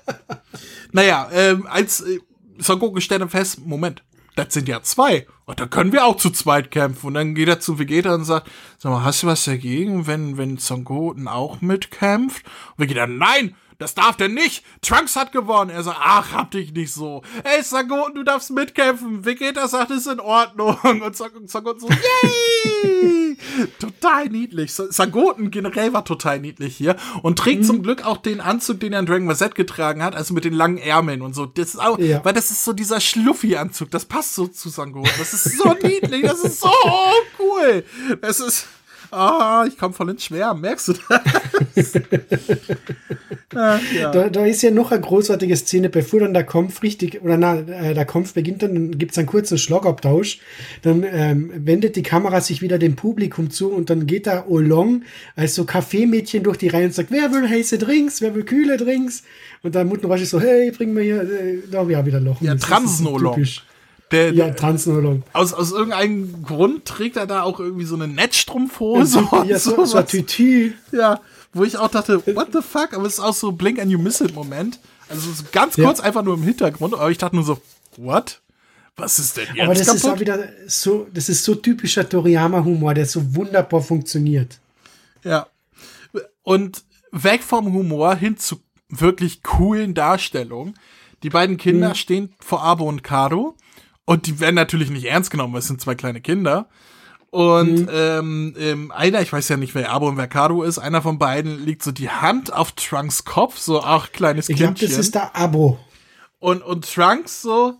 naja, ähm, als äh, Son Goku stellt fest, Moment, das sind ja zwei. Und da können wir auch zu zweit kämpfen. Und dann geht er zu Vegeta und sagt, sag mal, hast du was dagegen, wenn, wenn Son Goten auch mitkämpft? Und Vegeta, nein, das darf der nicht. Trunks hat gewonnen. Er sagt, ach, hab dich nicht so. Ey, Son Goten, du darfst mitkämpfen. Vegeta sagt, ist in Ordnung. Und Son, Son Goten so, yay! total niedlich. Son Son Goten generell war total niedlich hier. Und trägt zum Glück auch den Anzug, den er in Dragon Ball Z getragen hat. Also mit den langen Ärmeln und so. Das ist auch, Ja. weil das ist so dieser Schluffi-Anzug. Das passt so zu Son Goten. Das ist so niedlich. Das ist so cool. Das ist, ah, ich komme voll ins Schwärmen. Merkst du das? ah, ja. Da, da ist ja noch eine großartige Szene, bevor dann der Kampf richtig, oder na, äh, der Kampf beginnt, dann gibt's einen kurzen Schlagabtausch. Dann ähm, wendet die Kamera sich wieder dem Publikum zu und dann geht da Olong als so Kaffeemädchen durch die Reihe und sagt, wer will heiße Drinks, wer will kühle Drinks? Und dann Mutten Roshi so, hey, bring mir hier, äh, da hab ich auch wieder Loch. Ja, Transen-Olong. Der, Ja, Transen-Olong. aus, aus irgendeinem Grund trägt er da auch irgendwie so eine Netzstrumpfhose. und Ja, so, so. Tütü. Ja, wo ich auch dachte, what the fuck? Aber es ist auch so Blink and You Miss It Moment. Also so ganz Ja. kurz einfach nur im Hintergrund, aber ich dachte nur so, what? Was ist denn jetzt Aber das ist auch kaputt? wieder so, das ist so typischer Toriyama-Humor, der so wunderbar funktioniert. ja. Und weg vom Humor hin zu wirklich coolen Darstellungen. Die beiden Kinder stehen vor Abo und Kado und die werden natürlich nicht ernst genommen, weil es sind zwei kleine Kinder. Und ähm, ähm, einer, ich weiß ja nicht, wer Abo und wer Kado ist, einer von beiden legt so die Hand auf Trunks Kopf, so ach, kleines Ich glaube, Kindchen. das ist der Abo. Und, und Trunks so,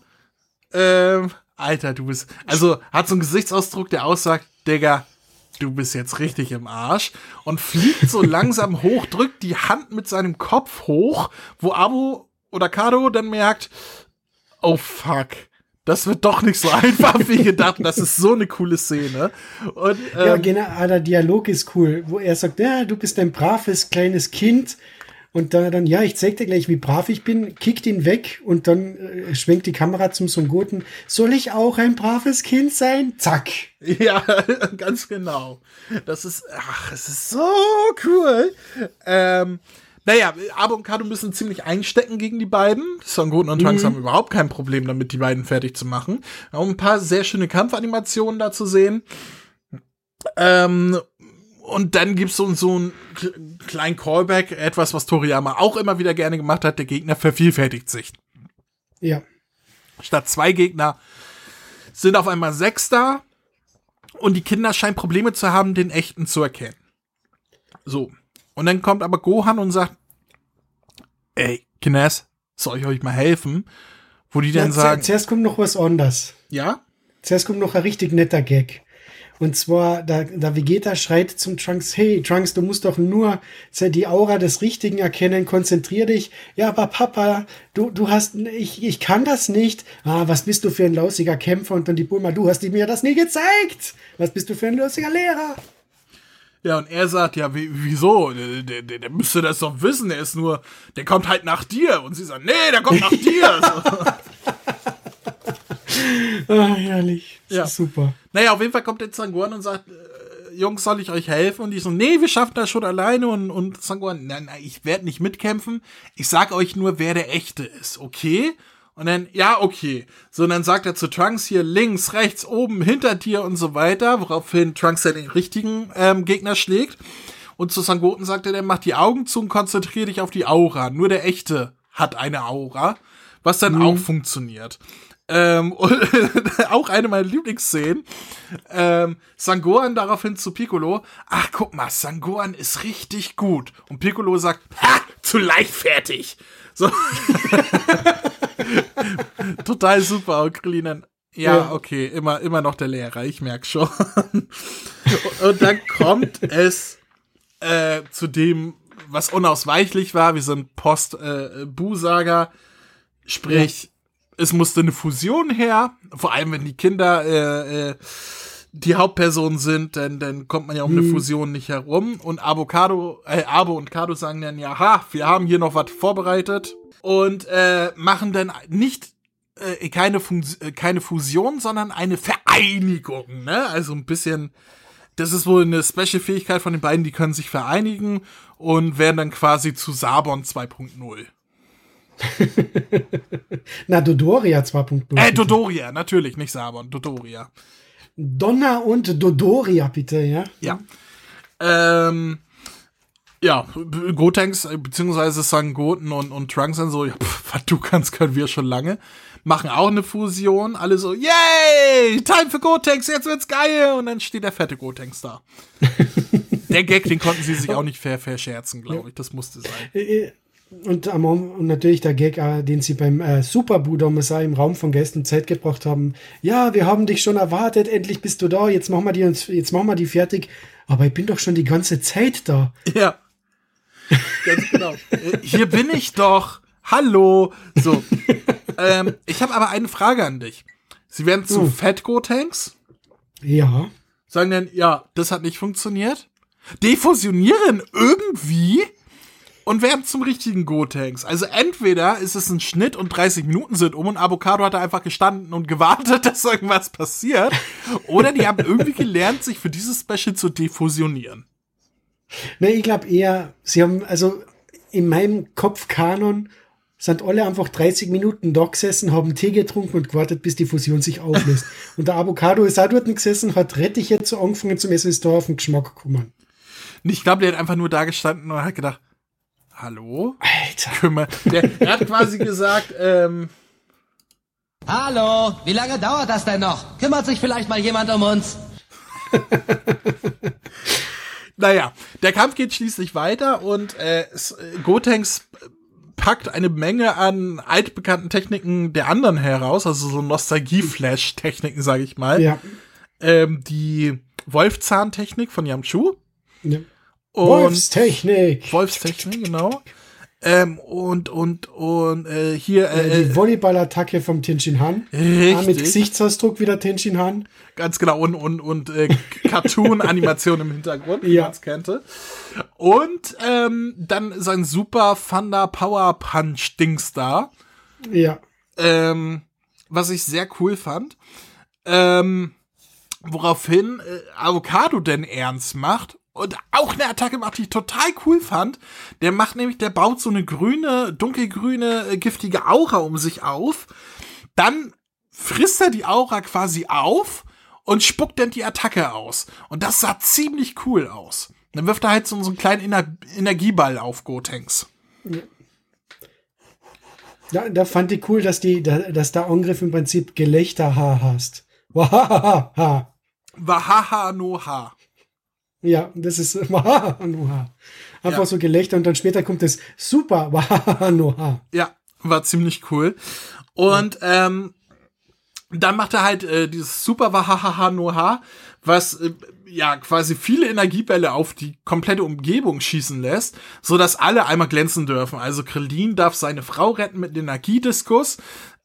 ähm, Alter, du bist, also hat so einen Gesichtsausdruck, der aussagt, Digga, du bist jetzt richtig im Arsch und fliegt so langsam hoch, drückt die Hand mit seinem Kopf hoch, wo Abo oder Kado dann merkt, oh fuck, das wird doch nicht so einfach wie gedacht. Das ist so eine coole Szene. Und, ähm, Ja, genau, ah, der Dialog ist cool, wo er sagt, ja, du bist ein braves kleines Kind. Und dann, dann ja, ich zeig dir gleich, wie brav ich bin, kickt ihn weg und dann äh, schwenkt die Kamera zum Son Goten. Soll ich auch ein braves Kind sein? Zack. Ja, ganz genau. Das ist, ach, es ist so cool. Ähm, Naja, Abo und Kado müssen ziemlich einstecken gegen die beiden. Son Goten und Trunks Mhm. haben überhaupt kein Problem damit, die beiden fertig zu machen. Auch ein paar sehr schöne Kampfanimationen da zu sehen. Ähm, und dann gibt's so, so einen kle- kleinen Callback, etwas, was Toriyama auch immer wieder gerne gemacht hat. Der Gegner vervielfältigt sich. Ja. Statt zwei Gegner sind auf einmal sechs da. Und die Kinder scheinen Probleme zu haben, den echten zu erkennen. So. Und dann kommt aber Gohan und sagt, ey, Kinders, soll ich euch mal helfen? Wo die dann ja, sagen, Zuerst kommt noch was anderes. ja? Zuerst kommt noch ein richtig netter Gag. Und zwar, da, da Vegeta schreit zum Trunks, hey, Trunks, du musst doch nur die Aura des Richtigen erkennen, konzentrier dich. Ja, aber Papa, du, du hast, ich, ich kann das nicht. Ah, was bist du für ein lausiger Kämpfer? Und dann die Bulma, du hast mir das nie gezeigt. Was bist du für ein lausiger Lehrer? Ja, und er sagt, ja, wie, wieso? Der, der, der, müsste das doch wissen, der ist nur, der kommt halt nach dir. Und sie sagt, nee, der kommt nach dir. So. Ah, herrlich. Das Ja. ist super. Naja, auf jeden Fall kommt der Zanguan und sagt, äh, Jungs, soll ich euch helfen? Und die so, nee, wir schaffen das schon alleine. Und, und Zanguan, nein, nein, ich werde nicht mitkämpfen. Ich sag euch nur, wer der Echte ist, okay? Und dann, ja, okay. So, und dann sagt er zu Trunks hier links, rechts, oben, hinter dir und so weiter, woraufhin Trunks dann den richtigen ähm, Gegner schlägt. Und zu Sangoten sagt er dann, mach die Augen zu und konzentrier dich auf die Aura. Nur der Echte hat eine Aura, was dann auch funktioniert. Ähm, und auch eine meiner Lieblingsszenen. Ähm, Sangohan daraufhin zu Piccolo. Ach, guck mal, Sangohan ist richtig gut. Und Piccolo sagt, ha, zu leichtfertig. So. Total super. Dann, ja, Ja. okay, immer, immer noch der Lehrer, ich merk schon. und dann kommt es äh, zu dem, was unausweichlich war. Wir sind Post-Bu-Saga. Sprich, es musste eine Fusion her. Vor allem, wenn die Kinder äh, äh, die Hauptpersonen sind, dann, dann kommt man ja um eine Fusion nicht herum. Und Avocado, äh, Abo und Kado sagen dann, ja, ha, wir haben hier noch was vorbereitet. Und äh, machen dann nicht äh, keine, Fun äh, keine Fusion, sondern eine Vereinigung. Ne? Also ein bisschen das ist wohl eine Special-Fähigkeit von den beiden, die können sich vereinigen und werden dann quasi zu Sabon 2.0. Na, Dodoria 2.0. Äh, Dodoria, natürlich, nicht Sabon, Dodoria. Donner und Dodoria, bitte, ja? Ja. Ähm, ja, Gotenks, äh, beziehungsweise Sangoten und, und Trunks sind so, ja, pff, was du kannst, können wir schon lange. Machen auch eine Fusion, alle so, yay, time für Gotenks, jetzt wird's geil. Und dann steht der fette Gotenks da. der Gag, den konnten sie sich auch nicht fair verscherzen, glaube ich. Das musste sein. Und, am- und natürlich der Gag, äh, den sie beim äh, Super Budomesai im Raum von Geist und Zeit gebracht haben. Ja, wir haben dich schon erwartet, endlich bist du da, jetzt machen wir die, jetzt machen wir die fertig. Aber ich bin doch schon die ganze Zeit da. Ja. Ganz genau. Hier bin ich doch. Hallo. So. ähm, ich habe aber eine Frage an dich. Sie werden zu Hm. Fat Gotenks, Ja. sagen dann, ja, das hat nicht funktioniert. Defusionieren irgendwie und werden zum richtigen Gotenks. Also entweder ist es ein Schnitt und 30 Minuten sind um und Avocado hat da einfach gestanden und gewartet, dass irgendwas passiert. Oder die haben irgendwie gelernt, sich für dieses Special zu defusionieren. Ne, ich glaube eher, sie haben, also in meinem Kopfkanon sind alle einfach 30 Minuten da gesessen, haben Tee getrunken und gewartet, bis die Fusion sich auflöst. und der Avocado ist auch dort gesessen, hat Rettich jetzt so angefangen zum Essen, ist da auf den Geschmack gekommen. Ich glaube, der hat einfach nur da gestanden und hat gedacht, hallo? Alter. Kümmer. Der, er hat quasi gesagt, ähm, Hallo, wie lange dauert das denn noch? Kümmert sich vielleicht mal jemand um uns? naja, der Kampf geht schließlich weiter und äh, äh, Gotenks packt eine Menge an altbekannten Techniken der anderen heraus, also so Nostalgie-Flash-Techniken, sage ich mal. Ja. Ähm, die Wolfzahn-Technik von Yamchu ja. Und Wolfstechnik. Wolfstechnik, genau. Ähm, und und und äh, hier äh, die Volleyballattacke vom Tenshin Han. Richtig. Ah, mit Gesichtsausdruck wieder Tenshin Han. Ganz genau, und, und, und äh, Cartoon-Animation im Hintergrund, wie Ja. man es kannte. Und ähm, dann sein Super Thunder Power Punch Dings da, Ja. ähm, was ich sehr cool fand. Ähm, woraufhin äh, Avocado denn ernst macht und auch eine Attacke macht, die ich total cool fand. Der macht nämlich, der baut so eine grüne, dunkelgrüne, äh, giftige Aura um sich auf. Dann frisst er die Aura quasi auf und spuckt dann die Attacke aus. Und das sah ziemlich cool aus. Dann wirft er halt so, einen kleinen Ener Energieball auf Gotenks. Ja, da fand ich cool, dass die, dass der Angriff im Prinzip Gelächter-Ha hast. Wahaha. Wahaha no Ha. Ja, das ist Wahaha no Ha. Einfach ja. so Gelächter und dann später kommt das Super Wahaha no Ha. Ja, war ziemlich cool. Und ja. ähm, dann macht er halt äh, dieses Super Wahaha no Ha, was äh, ja quasi viele Energiebälle auf die komplette Umgebung schießen lässt, so dass alle einmal glänzen dürfen. Also Krillin darf seine Frau retten mit Energiediskus,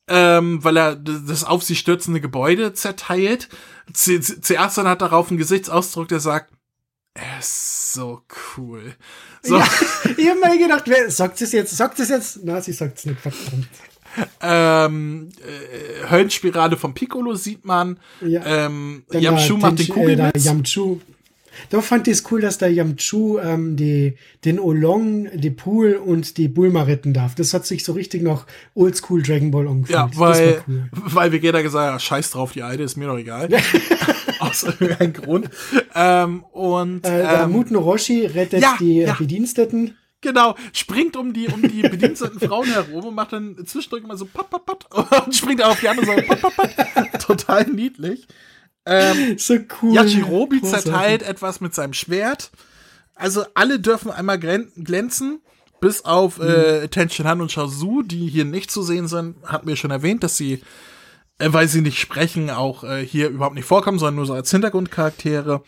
ähm, weil er das auf sie stürzende Gebäude zerteilt. Dann hat darauf einen Gesichtsausdruck, der sagt, er ist so cool. So. Ja, ich hab mir gedacht, wer sagt es jetzt? Sagt es jetzt? Na, sie sagt es nicht, verdammt. Ähm, äh, Höllenspirale vom Piccolo sieht man. Ja. Ähm, Yamchu macht den Kugelblitz. Äh, Yamchu. Da fand ich es cool, dass der Yamchu ähm, die, den Olong, die Pool und die Bulma retten darf. Das hat sich so richtig noch Oldschool Dragon Ball angefühlt. Ja, weil, cool. weil Vegeta gesagt hat, scheiß drauf, die Alte ist mir doch egal. Aus irgendeinem Grund. Ähm, und, äh, ähm, Muten Roshi rettet ja, die ja. Bediensteten. Genau, springt um die, um die bediensteten Frauen herum und macht dann zwischendurch immer so pat, pat, pat und springt auf die andere Seite pat, pat, pat. Total niedlich. Ähm, so cool. Yajirobi zerteilt etwas mit seinem Schwert. Also alle dürfen einmal glänzen, bis auf äh, mhm. Tenshin Han und Shaozu, die hier nicht zu sehen sind. Hatten wir schon erwähnt, dass sie, äh, weil sie nicht sprechen, auch äh, hier überhaupt nicht vorkommen, sondern nur so als Hintergrundcharaktere.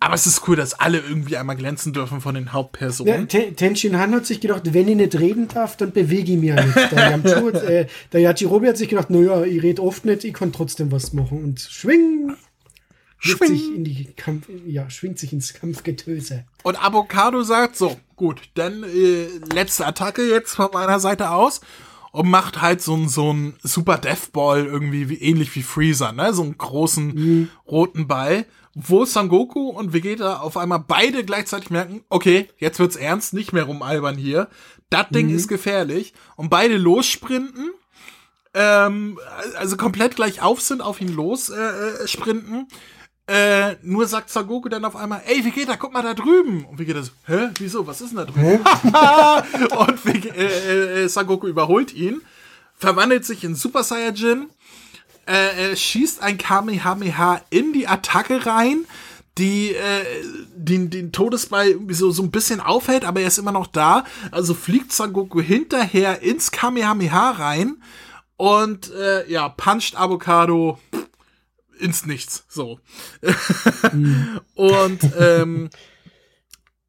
Aber es ist cool, dass alle irgendwie einmal glänzen dürfen von den Hauptpersonen. Ja, Tenshin Han hat sich gedacht, wenn ich nicht reden darf, dann bewege ich mich ja nicht. Der, Yamchu, äh, der Yajirobe hat sich gedacht, naja, ich rede oft nicht, ich kann trotzdem was machen. Und schwing, schwing. sich in die Kampf, ja, schwingt sich ins Kampfgetöse. Und Avocado sagt so, gut, dann äh, letzte Attacke jetzt von meiner Seite aus und macht halt so, so ein Super Deathball irgendwie wie, ähnlich wie Freezer, ne? So einen großen mhm. roten Ball wo Sangoku und Vegeta auf einmal beide gleichzeitig merken, okay, jetzt wird's ernst, nicht mehr rumalbern hier. Das Ding mhm. ist gefährlich. Und beide lossprinten, ähm, also komplett gleich auf sind, auf ihn los äh, äh, sprinten. Äh, nur sagt Sangoku dann auf einmal, ey, Vegeta, guck mal da drüben. Und Vegeta so, hä, wieso, was ist denn da drüben? und Vegeta, äh, äh, Sangoku überholt ihn, verwandelt sich in Super Saiyajin äh, schießt ein Kamehameha in die Attacke rein, die äh, den, den Todesball so, so ein bisschen aufhält, aber er ist immer noch da. Also fliegt Sangoku hinterher ins Kamehameha rein und äh, ja, puncht Avocado ins Nichts. So. mhm. und ähm,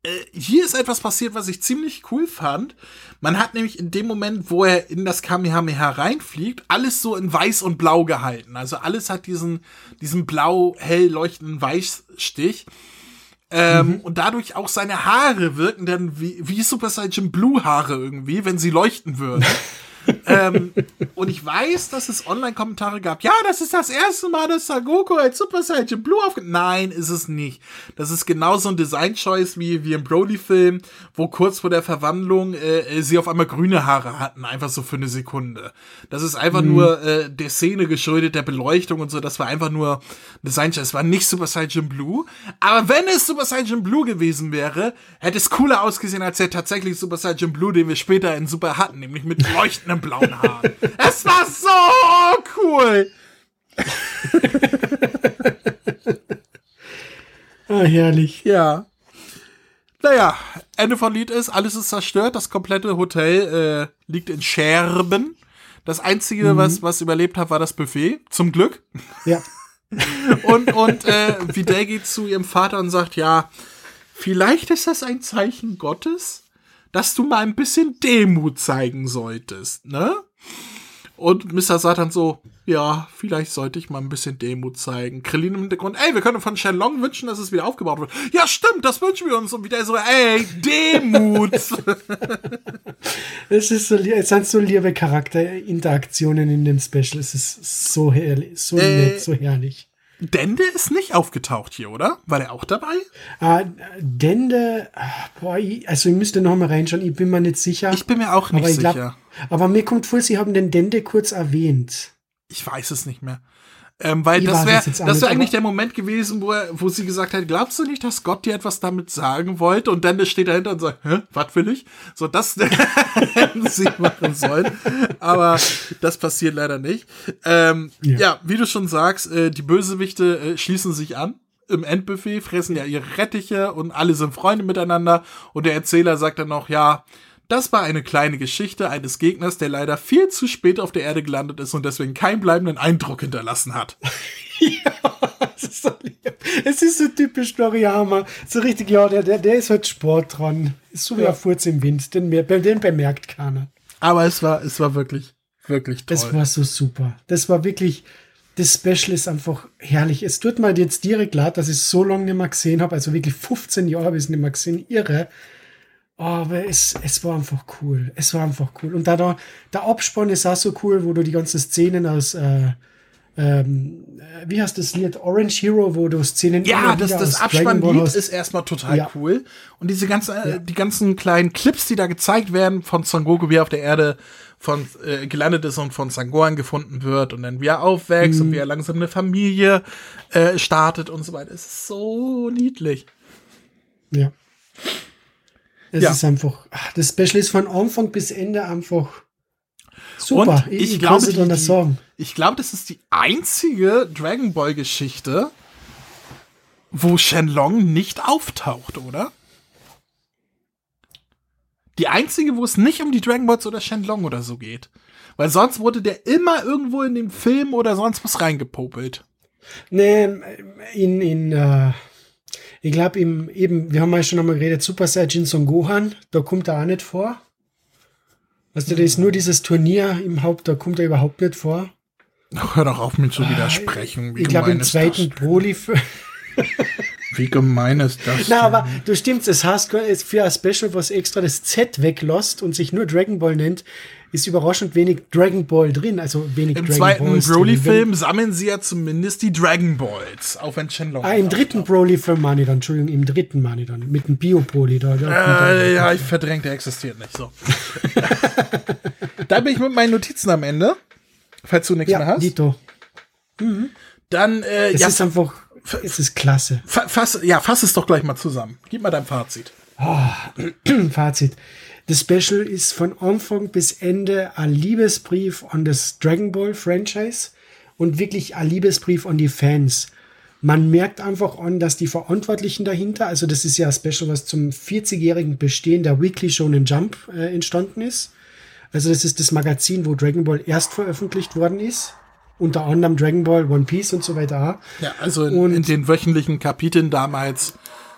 äh, hier ist etwas passiert, was ich ziemlich cool fand. Man hat nämlich in dem Moment, wo er in das Kamehameha reinfliegt, alles so in weiß und blau gehalten. Also alles hat diesen, diesen blau hell leuchtenden Weißstich. Ähm, mhm. Und dadurch auch seine Haare wirken dann wie, wie Super Saiyan Blue Haare irgendwie, wenn sie leuchten würden. ähm, und ich weiß, dass es Online-Kommentare gab. Ja, das ist das erste Mal, dass Sagoku als Super Saiyan Blue auf. Nein, ist es nicht. Das ist genauso ein Design-Choice wie, wie im Broly-Film, wo kurz vor der Verwandlung äh, äh, sie auf einmal grüne Haare hatten, einfach so für eine Sekunde. Das ist einfach mhm. nur äh, der Szene geschuldet, der Beleuchtung und so. Das war einfach nur Design-Choice. Es war nicht Super Saiyan Blue. Aber wenn es Super Saiyan Blue gewesen wäre, hätte es cooler ausgesehen als der tatsächlich Super Saiyan Blue, den wir später in Super hatten, nämlich mit leuchtenden einem blauen Haar. es war so cool. ah, herrlich. Ja. Naja, Ende von Lied ist, alles ist zerstört, das komplette Hotel äh, liegt in Scherben. Das Einzige, mhm. was, was überlebt hat, war das Buffet. Zum Glück. Ja. und und äh, Videl geht zu ihrem Vater und sagt, ja, vielleicht ist das ein Zeichen Gottes, dass du mal ein bisschen Demut zeigen solltest, ne? Und Mr. Satan so, ja, vielleicht sollte ich mal ein bisschen Demut zeigen. Krillin im Hintergrund, ey, wir können von Shenlong wünschen, dass es wieder aufgebaut wird. Ja, stimmt, das wünschen wir uns. Und wieder so, ey, Demut. es ist so, es sind so liebe Charakterinteraktionen in dem Special. Es ist so herrlich, so äh, nett, so herrlich. Dende ist nicht aufgetaucht hier, oder? War der auch dabei? Äh, Dende, ah, boah, ich, also ich müsste noch mal reinschauen, ich bin mir nicht sicher. Ich bin mir auch nicht aber sicher. Glaub, aber mir kommt vor, sie haben den Dende kurz erwähnt. Ich weiß es nicht mehr. Ähm, weil das wäre das wär eigentlich der Moment gewesen, wo, er, wo sie gesagt hat, glaubst du nicht, dass Gott dir etwas damit sagen wollte? Und dann steht dahinter und sagt, hä, was will ich? So, das hätten sie machen sollen. Aber das passiert leider nicht. Ähm, ja. Ja. wie du schon sagst, äh, die Bösewichte äh, schließen sich an. Im Endbuffet fressen ja ihre Rettiche und alle sind Freunde miteinander. Und der Erzähler sagt dann noch, ja, das war eine kleine Geschichte eines Gegners, der leider viel zu spät auf der Erde gelandet ist und deswegen keinen bleibenden Eindruck hinterlassen hat. Es ist so, lieb. es ist so typisch Noriyama. So richtig, ja, der, der, der ist halt Sport dran. Ist so wie Ja. ein Furz im Wind. Den, den bemerkt keiner. Aber es war, es war wirklich, wirklich toll. Das war so super. Das war wirklich, das Special ist einfach herrlich. Es tut mir jetzt direkt leid, dass ich es so lange nicht mehr gesehen habe. Also wirklich 15 Jahre habe ich es nicht mehr gesehen. Irre. Aber es, es war einfach cool. Es war einfach cool. Und da, da der Abspann ist auch so cool, wo du die ganzen Szenen aus, äh, ähm, äh, wie heißt das Lied? Orange Hero, wo du Szenen ja, das, das Abspannlied ist erstmal total Ja. cool. Und diese ganzen, äh, die ganzen kleinen Clips, die da gezeigt werden von Son Goku, wie er auf der Erde von äh, gelandet ist und von Sangohan gefunden wird und dann wie er aufwächst Mhm. und wie er langsam eine Familie äh, startet und so weiter. Es ist so niedlich. Ja. Es Ja. ist einfach, ach, das Special ist von Anfang bis Ende einfach super. Und ich, kann glaube, die, die, sagen. ich glaube, das ist die einzige Dragon Ball Geschichte, wo Shenlong nicht auftaucht, oder? Die einzige, wo es nicht um die Dragon Balls oder Shenlong oder so geht. Weil sonst wurde der immer irgendwo in dem Film oder sonst was reingepopelt. Nee, in, in, äh, ich glaube, eben, wir haben ja schon einmal geredet, Super Saiyajin Son Gohan, da kommt er auch nicht vor. Weißt du, da ist nur dieses Turnier im Haupt, da kommt er überhaupt nicht vor. Hör doch auf, mir zu widersprechen. Wie Ah, ich glaube, im zweiten Broly. Wie gemein ist das? Na, denn? aber du stimmst, es es für ein Special, was extra das Z weglässt und sich nur Dragon Ball nennt, ist überraschend wenig Dragon Ball drin, also wenig Im Dragon zweiten Balls. Broly-Film sammeln sie ja zumindest die Dragon Balls, auch wenn Shenlong. Ah, im dritten Broly-Film meine dann, Entschuldigung, im dritten meine dann, mit dem Bio-Broly da. Äh, ja, ich verdrängt, der existiert nicht. So. da bin ich mit meinen Notizen am Ende. Falls du nichts mehr ja, hast. Dito. Dann, äh, Es ja, ist einfach, es ist klasse. fa fass, ja, fass es doch gleich mal zusammen. Gib mal dein Fazit. Fazit. Das Special ist von Anfang bis Ende ein Liebesbrief an das Dragon Ball Franchise und wirklich ein Liebesbrief an die Fans. Man merkt einfach an, dass die Verantwortlichen dahinter, also das ist ja ein Special, was zum 40-jährigen Bestehen der Weekly Shonen Jump äh, entstanden ist. Also das ist das Magazin, wo Dragon Ball erst veröffentlicht worden ist. Unter anderem Dragon Ball, One Piece und so weiter. Ja, also in, Und- in den wöchentlichen Kapiteln damals,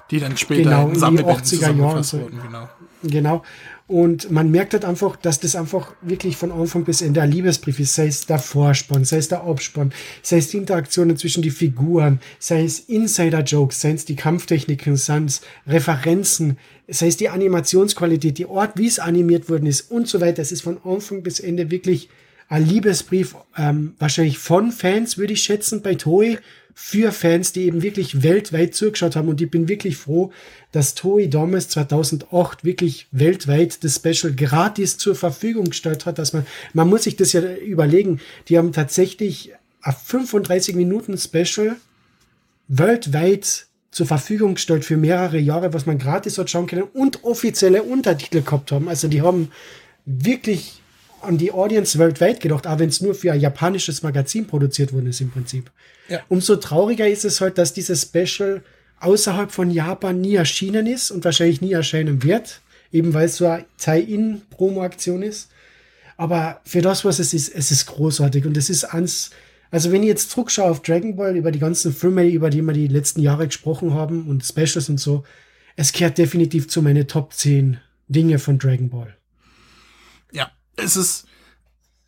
die dann später Genau, in Sammelbänden 80er Jahren zusammengefasst so. wurden. Genau. Genau. Und man merkt halt einfach, dass das einfach wirklich von Anfang bis Ende ein Liebesbrief ist. Sei es der Vorspann, sei es der Abspann, sei es die Interaktionen zwischen die Figuren, sei es Insider-Jokes, sei es die Kampftechniken, sei es Referenzen, sei es die Animationsqualität, die Art, wie es animiert worden ist und so weiter. Es ist von Anfang bis Ende wirklich ein Liebesbrief, ähm, wahrscheinlich von Fans, würde ich schätzen, bei Toei, für Fans, die eben wirklich weltweit zugeschaut haben. Und ich bin wirklich froh, dass Toei damals 2008 wirklich weltweit das Special gratis zur Verfügung gestellt hat, dass man, man muss sich das ja überlegen, die haben tatsächlich ein 35 Minuten Special weltweit zur Verfügung gestellt für mehrere Jahre, was man gratis hat schauen können und offizielle Untertitel gehabt haben. Also die haben wirklich an die Audience weltweit gedacht, auch wenn es nur für ein japanisches Magazin produziert worden ist im Prinzip. Ja. Umso trauriger ist es halt, dass dieses Special außerhalb von Japan nie erschienen ist und wahrscheinlich nie erscheinen wird, eben weil es so eine Tie-In-Promo-Aktion ist. Aber für das, was es ist, es ist großartig und es ist eins, also wenn ich jetzt zurückschaue auf Dragon Ball, über die ganzen Filme, über die wir die letzten Jahre gesprochen haben und Specials und so, es gehört definitiv zu meinen Top 10 Dinge von Dragon Ball. Ja, es ist.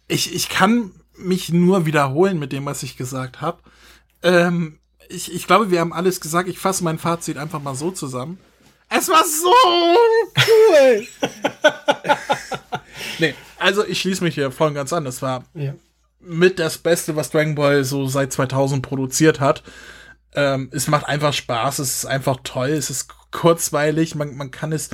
Ich, ich kann mich nur wiederholen mit dem, was ich gesagt habe. Ähm, ich, ich glaube, wir haben alles gesagt. Ich fasse mein Fazit einfach mal so zusammen. Es war so cool! nee, also ich schließe mich hier voll und ganz an. Es war Ja. mit das Beste, was Dragon Ball so seit 2000 produziert hat. Ähm, es macht einfach Spaß, es ist einfach toll, es ist kurzweilig, man, man kann es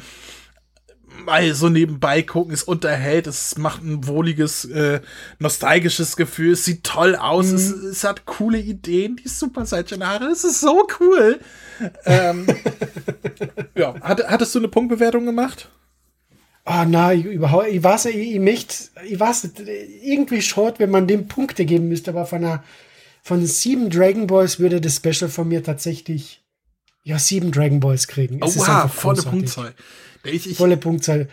mal so nebenbei gucken, es unterhält, es macht ein wohliges, äh, nostalgisches Gefühl, es sieht toll aus, mhm. es, es, hat coole Ideen, die Super Saiyan Haare, es ist so cool. ähm, ja, hat, hattest du eine Punktbewertung gemacht? Ah, oh, nein, überhaupt, ich weiß, ich, ich möchte, ich weiß, irgendwie short, wenn man dem Punkte geben müsste, aber von einer, von sieben Dragon Balls würde das Special von mir tatsächlich, ja, sieben Dragon Balls kriegen. Es oh, wow, volle Punktzahl. Ich, ich, volle Punktzahl.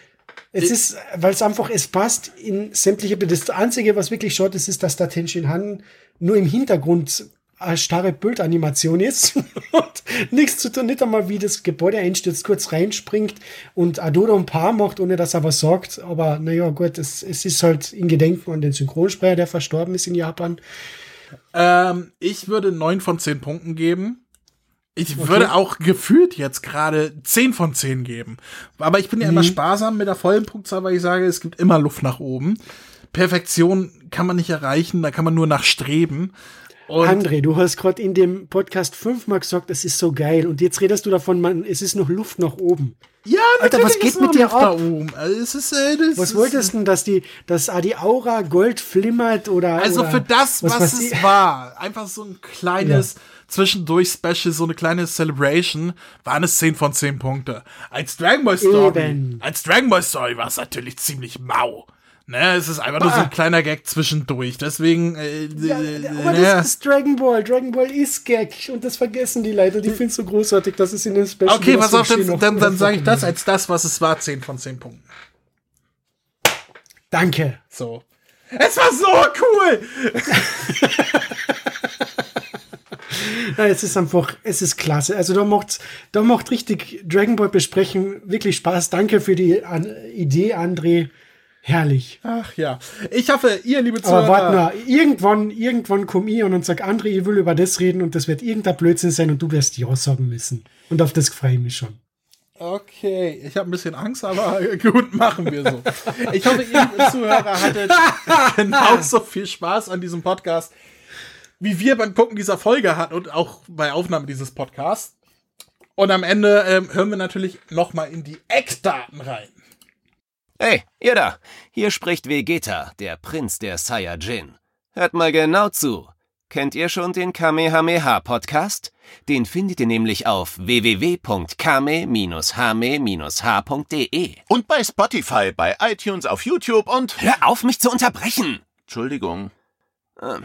Es ist, weil es einfach, es passt in sämtliche, das Einzige, was wirklich short ist, ist, dass da Tenshin Han nur im Hintergrund eine starre Bildanimation ist und nichts zu tun, nicht einmal wie das Gebäude einstürzt, kurz reinspringt und Adodo ein paar macht, ohne dass er was sagt. Aber naja, gut, es, es ist halt in Gedenken an den Synchronsprecher, der verstorben ist in Japan. Ähm, ich würde neun von zehn Punkten geben. Ich okay. würde auch gefühlt jetzt gerade 10 von 10 geben. Aber ich bin ja mhm. immer sparsam mit der vollen Punktzahl, weil ich sage, es gibt immer Luft nach oben. Perfektion kann man nicht erreichen, da kann man nur nachstreben. Und André, du hast gerade in dem Podcast fünfmal gesagt, es ist so geil. Und jetzt redest du davon, man, es ist noch Luft nach oben. Ja, Alter, was geht mit dir ab? Also es ist, äh, das was wolltest du denn, dass die, dass die Aura Gold flimmert oder? Also oder für das, was, was es war, einfach so ein kleines ja. Zwischendurch Special, so eine kleine Celebration, waren es 10 von 10 Punkte. Als Dragon Ball Story, Eben. als Dragon Ball Story war es natürlich ziemlich mau. Ne, es ist einfach bah. nur so ein kleiner Gag zwischendurch. Deswegen. Äh, ja, äh, aber äh, das ist Dragon Ball. Dragon Ball ist Gag. Und das vergessen die Leute. Die finden es so großartig, dass es in den Special Okay, pass auf, dann, dann, dann sage ich das als das, was es war. 10 von 10 Punkten. Danke. So. Es war so cool! Nein, es ist einfach, es ist klasse. Also da macht, da macht richtig Dragon Ball besprechen wirklich Spaß. Danke für die an, Idee, André. Herrlich. Ach ja. Ich hoffe, ihr, liebe Zuhörer. Aber warte mal, irgendwann, irgendwann komm ich und sag, André, ich will über das reden und das wird irgendein Blödsinn sein und du wirst Ja sagen müssen. Und auf das freue ich mich schon. Okay, ich habe ein bisschen Angst, aber gut, machen wir so. Ich hoffe, ihr, Zuhörer, hattet genauso viel Spaß an diesem Podcast, wie wir beim Gucken dieser Folge hatten und auch bei Aufnahme dieses Podcasts. Und am Ende ähm, hören wir natürlich nochmal in die Eckdaten rein. Hey, ihr da! Hier spricht Vegeta, der Prinz der Saiyajin. Hört mal genau zu. Kennt ihr schon den Kamehameha-Podcast? Den findet ihr nämlich auf www.kame-hame-h.de. Und bei Spotify, bei iTunes, auf YouTube und... Hör auf, mich zu unterbrechen! Entschuldigung. Ähm,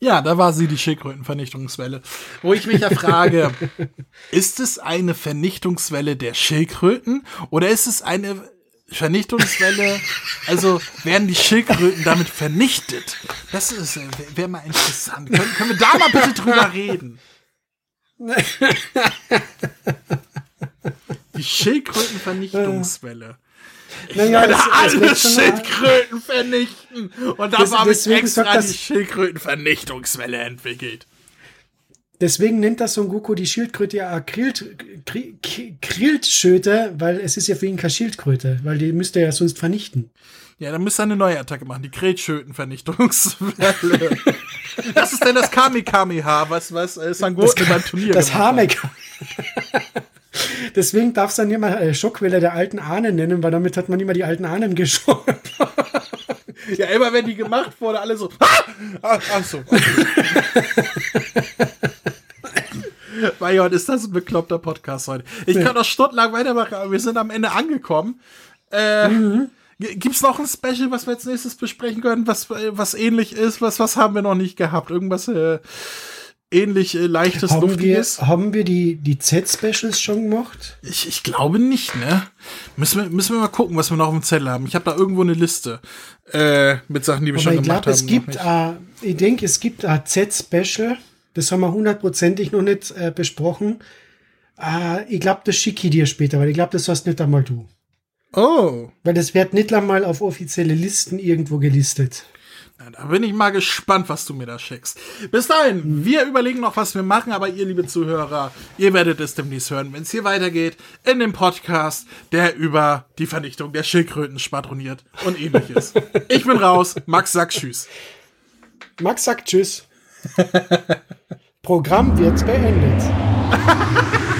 Ja, da war sie, die Schildkrötenvernichtungswelle. Wo ich mich ja frage, ist es eine Vernichtungswelle der Schildkröten oder ist es eine Vernichtungswelle, also werden die Schildkröten damit vernichtet? Das ist wäre mal interessant. Können, können wir da mal bitte drüber reden? Die Schildkrötenvernichtungswelle. Naja, ich werde alle Schildkröten vernichten. Und da habe ich extra die Schildkrötenvernichtungswelle entwickelt. Deswegen nennt das Son Goku die Schildkröte ja Krillschöte, weil es ist ja für ihn keine Schildkröte, weil die müsste er ja sonst vernichten. Ja, dann müsste er eine neue Attacke machen, die Kretschöten-Vernichtungswelle. was ist denn das Kamikameha, was, was äh, Sangoku beim Turnier Das Hameka. Deswegen darf es dann immer äh, Schockwelle der alten Ahnen nennen, weil damit hat man immer die alten Ahnen geschoren. ja, immer wenn die gemacht wurde, alle so. Ach, ach so. Gott, ist das ein bekloppter Podcast heute. Ich kann noch stundenlang weitermachen, aber wir sind am Ende angekommen. Äh, mhm. Gibt's noch ein Special, was wir als nächstes besprechen können, was, was ähnlich ist? Was, was haben wir noch nicht gehabt? Irgendwas äh, ähnlich äh, leichtes, haben luftiges? Wir, haben wir die, die Z-Specials schon gemacht? Ich, ich glaube nicht, ne? Müssen wir, müssen wir mal gucken, was wir noch auf dem Zettel haben. Ich habe da irgendwo eine Liste äh, mit Sachen, die wir Aber schon gemacht glaub, haben. Es gibt, äh, ich denke, es gibt ein Z-Special. Das haben wir hundertprozentig noch nicht äh, besprochen. Äh, ich glaube, das schicke ich dir später, weil ich glaube, das hast nicht einmal du. Oh. Weil das wird nicht einmal auf offizielle Listen irgendwo gelistet. Da bin ich mal gespannt, was du mir da schickst. Bis dahin, wir überlegen noch, was wir machen, aber ihr, liebe Zuhörer, ihr werdet es demnächst hören, wenn es hier weitergeht, in dem Podcast, der über die Vernichtung der Schildkröten spatroniert und ähnliches. ich bin raus, Max sagt Tschüss. Max sagt Tschüss. Programm wird beendet.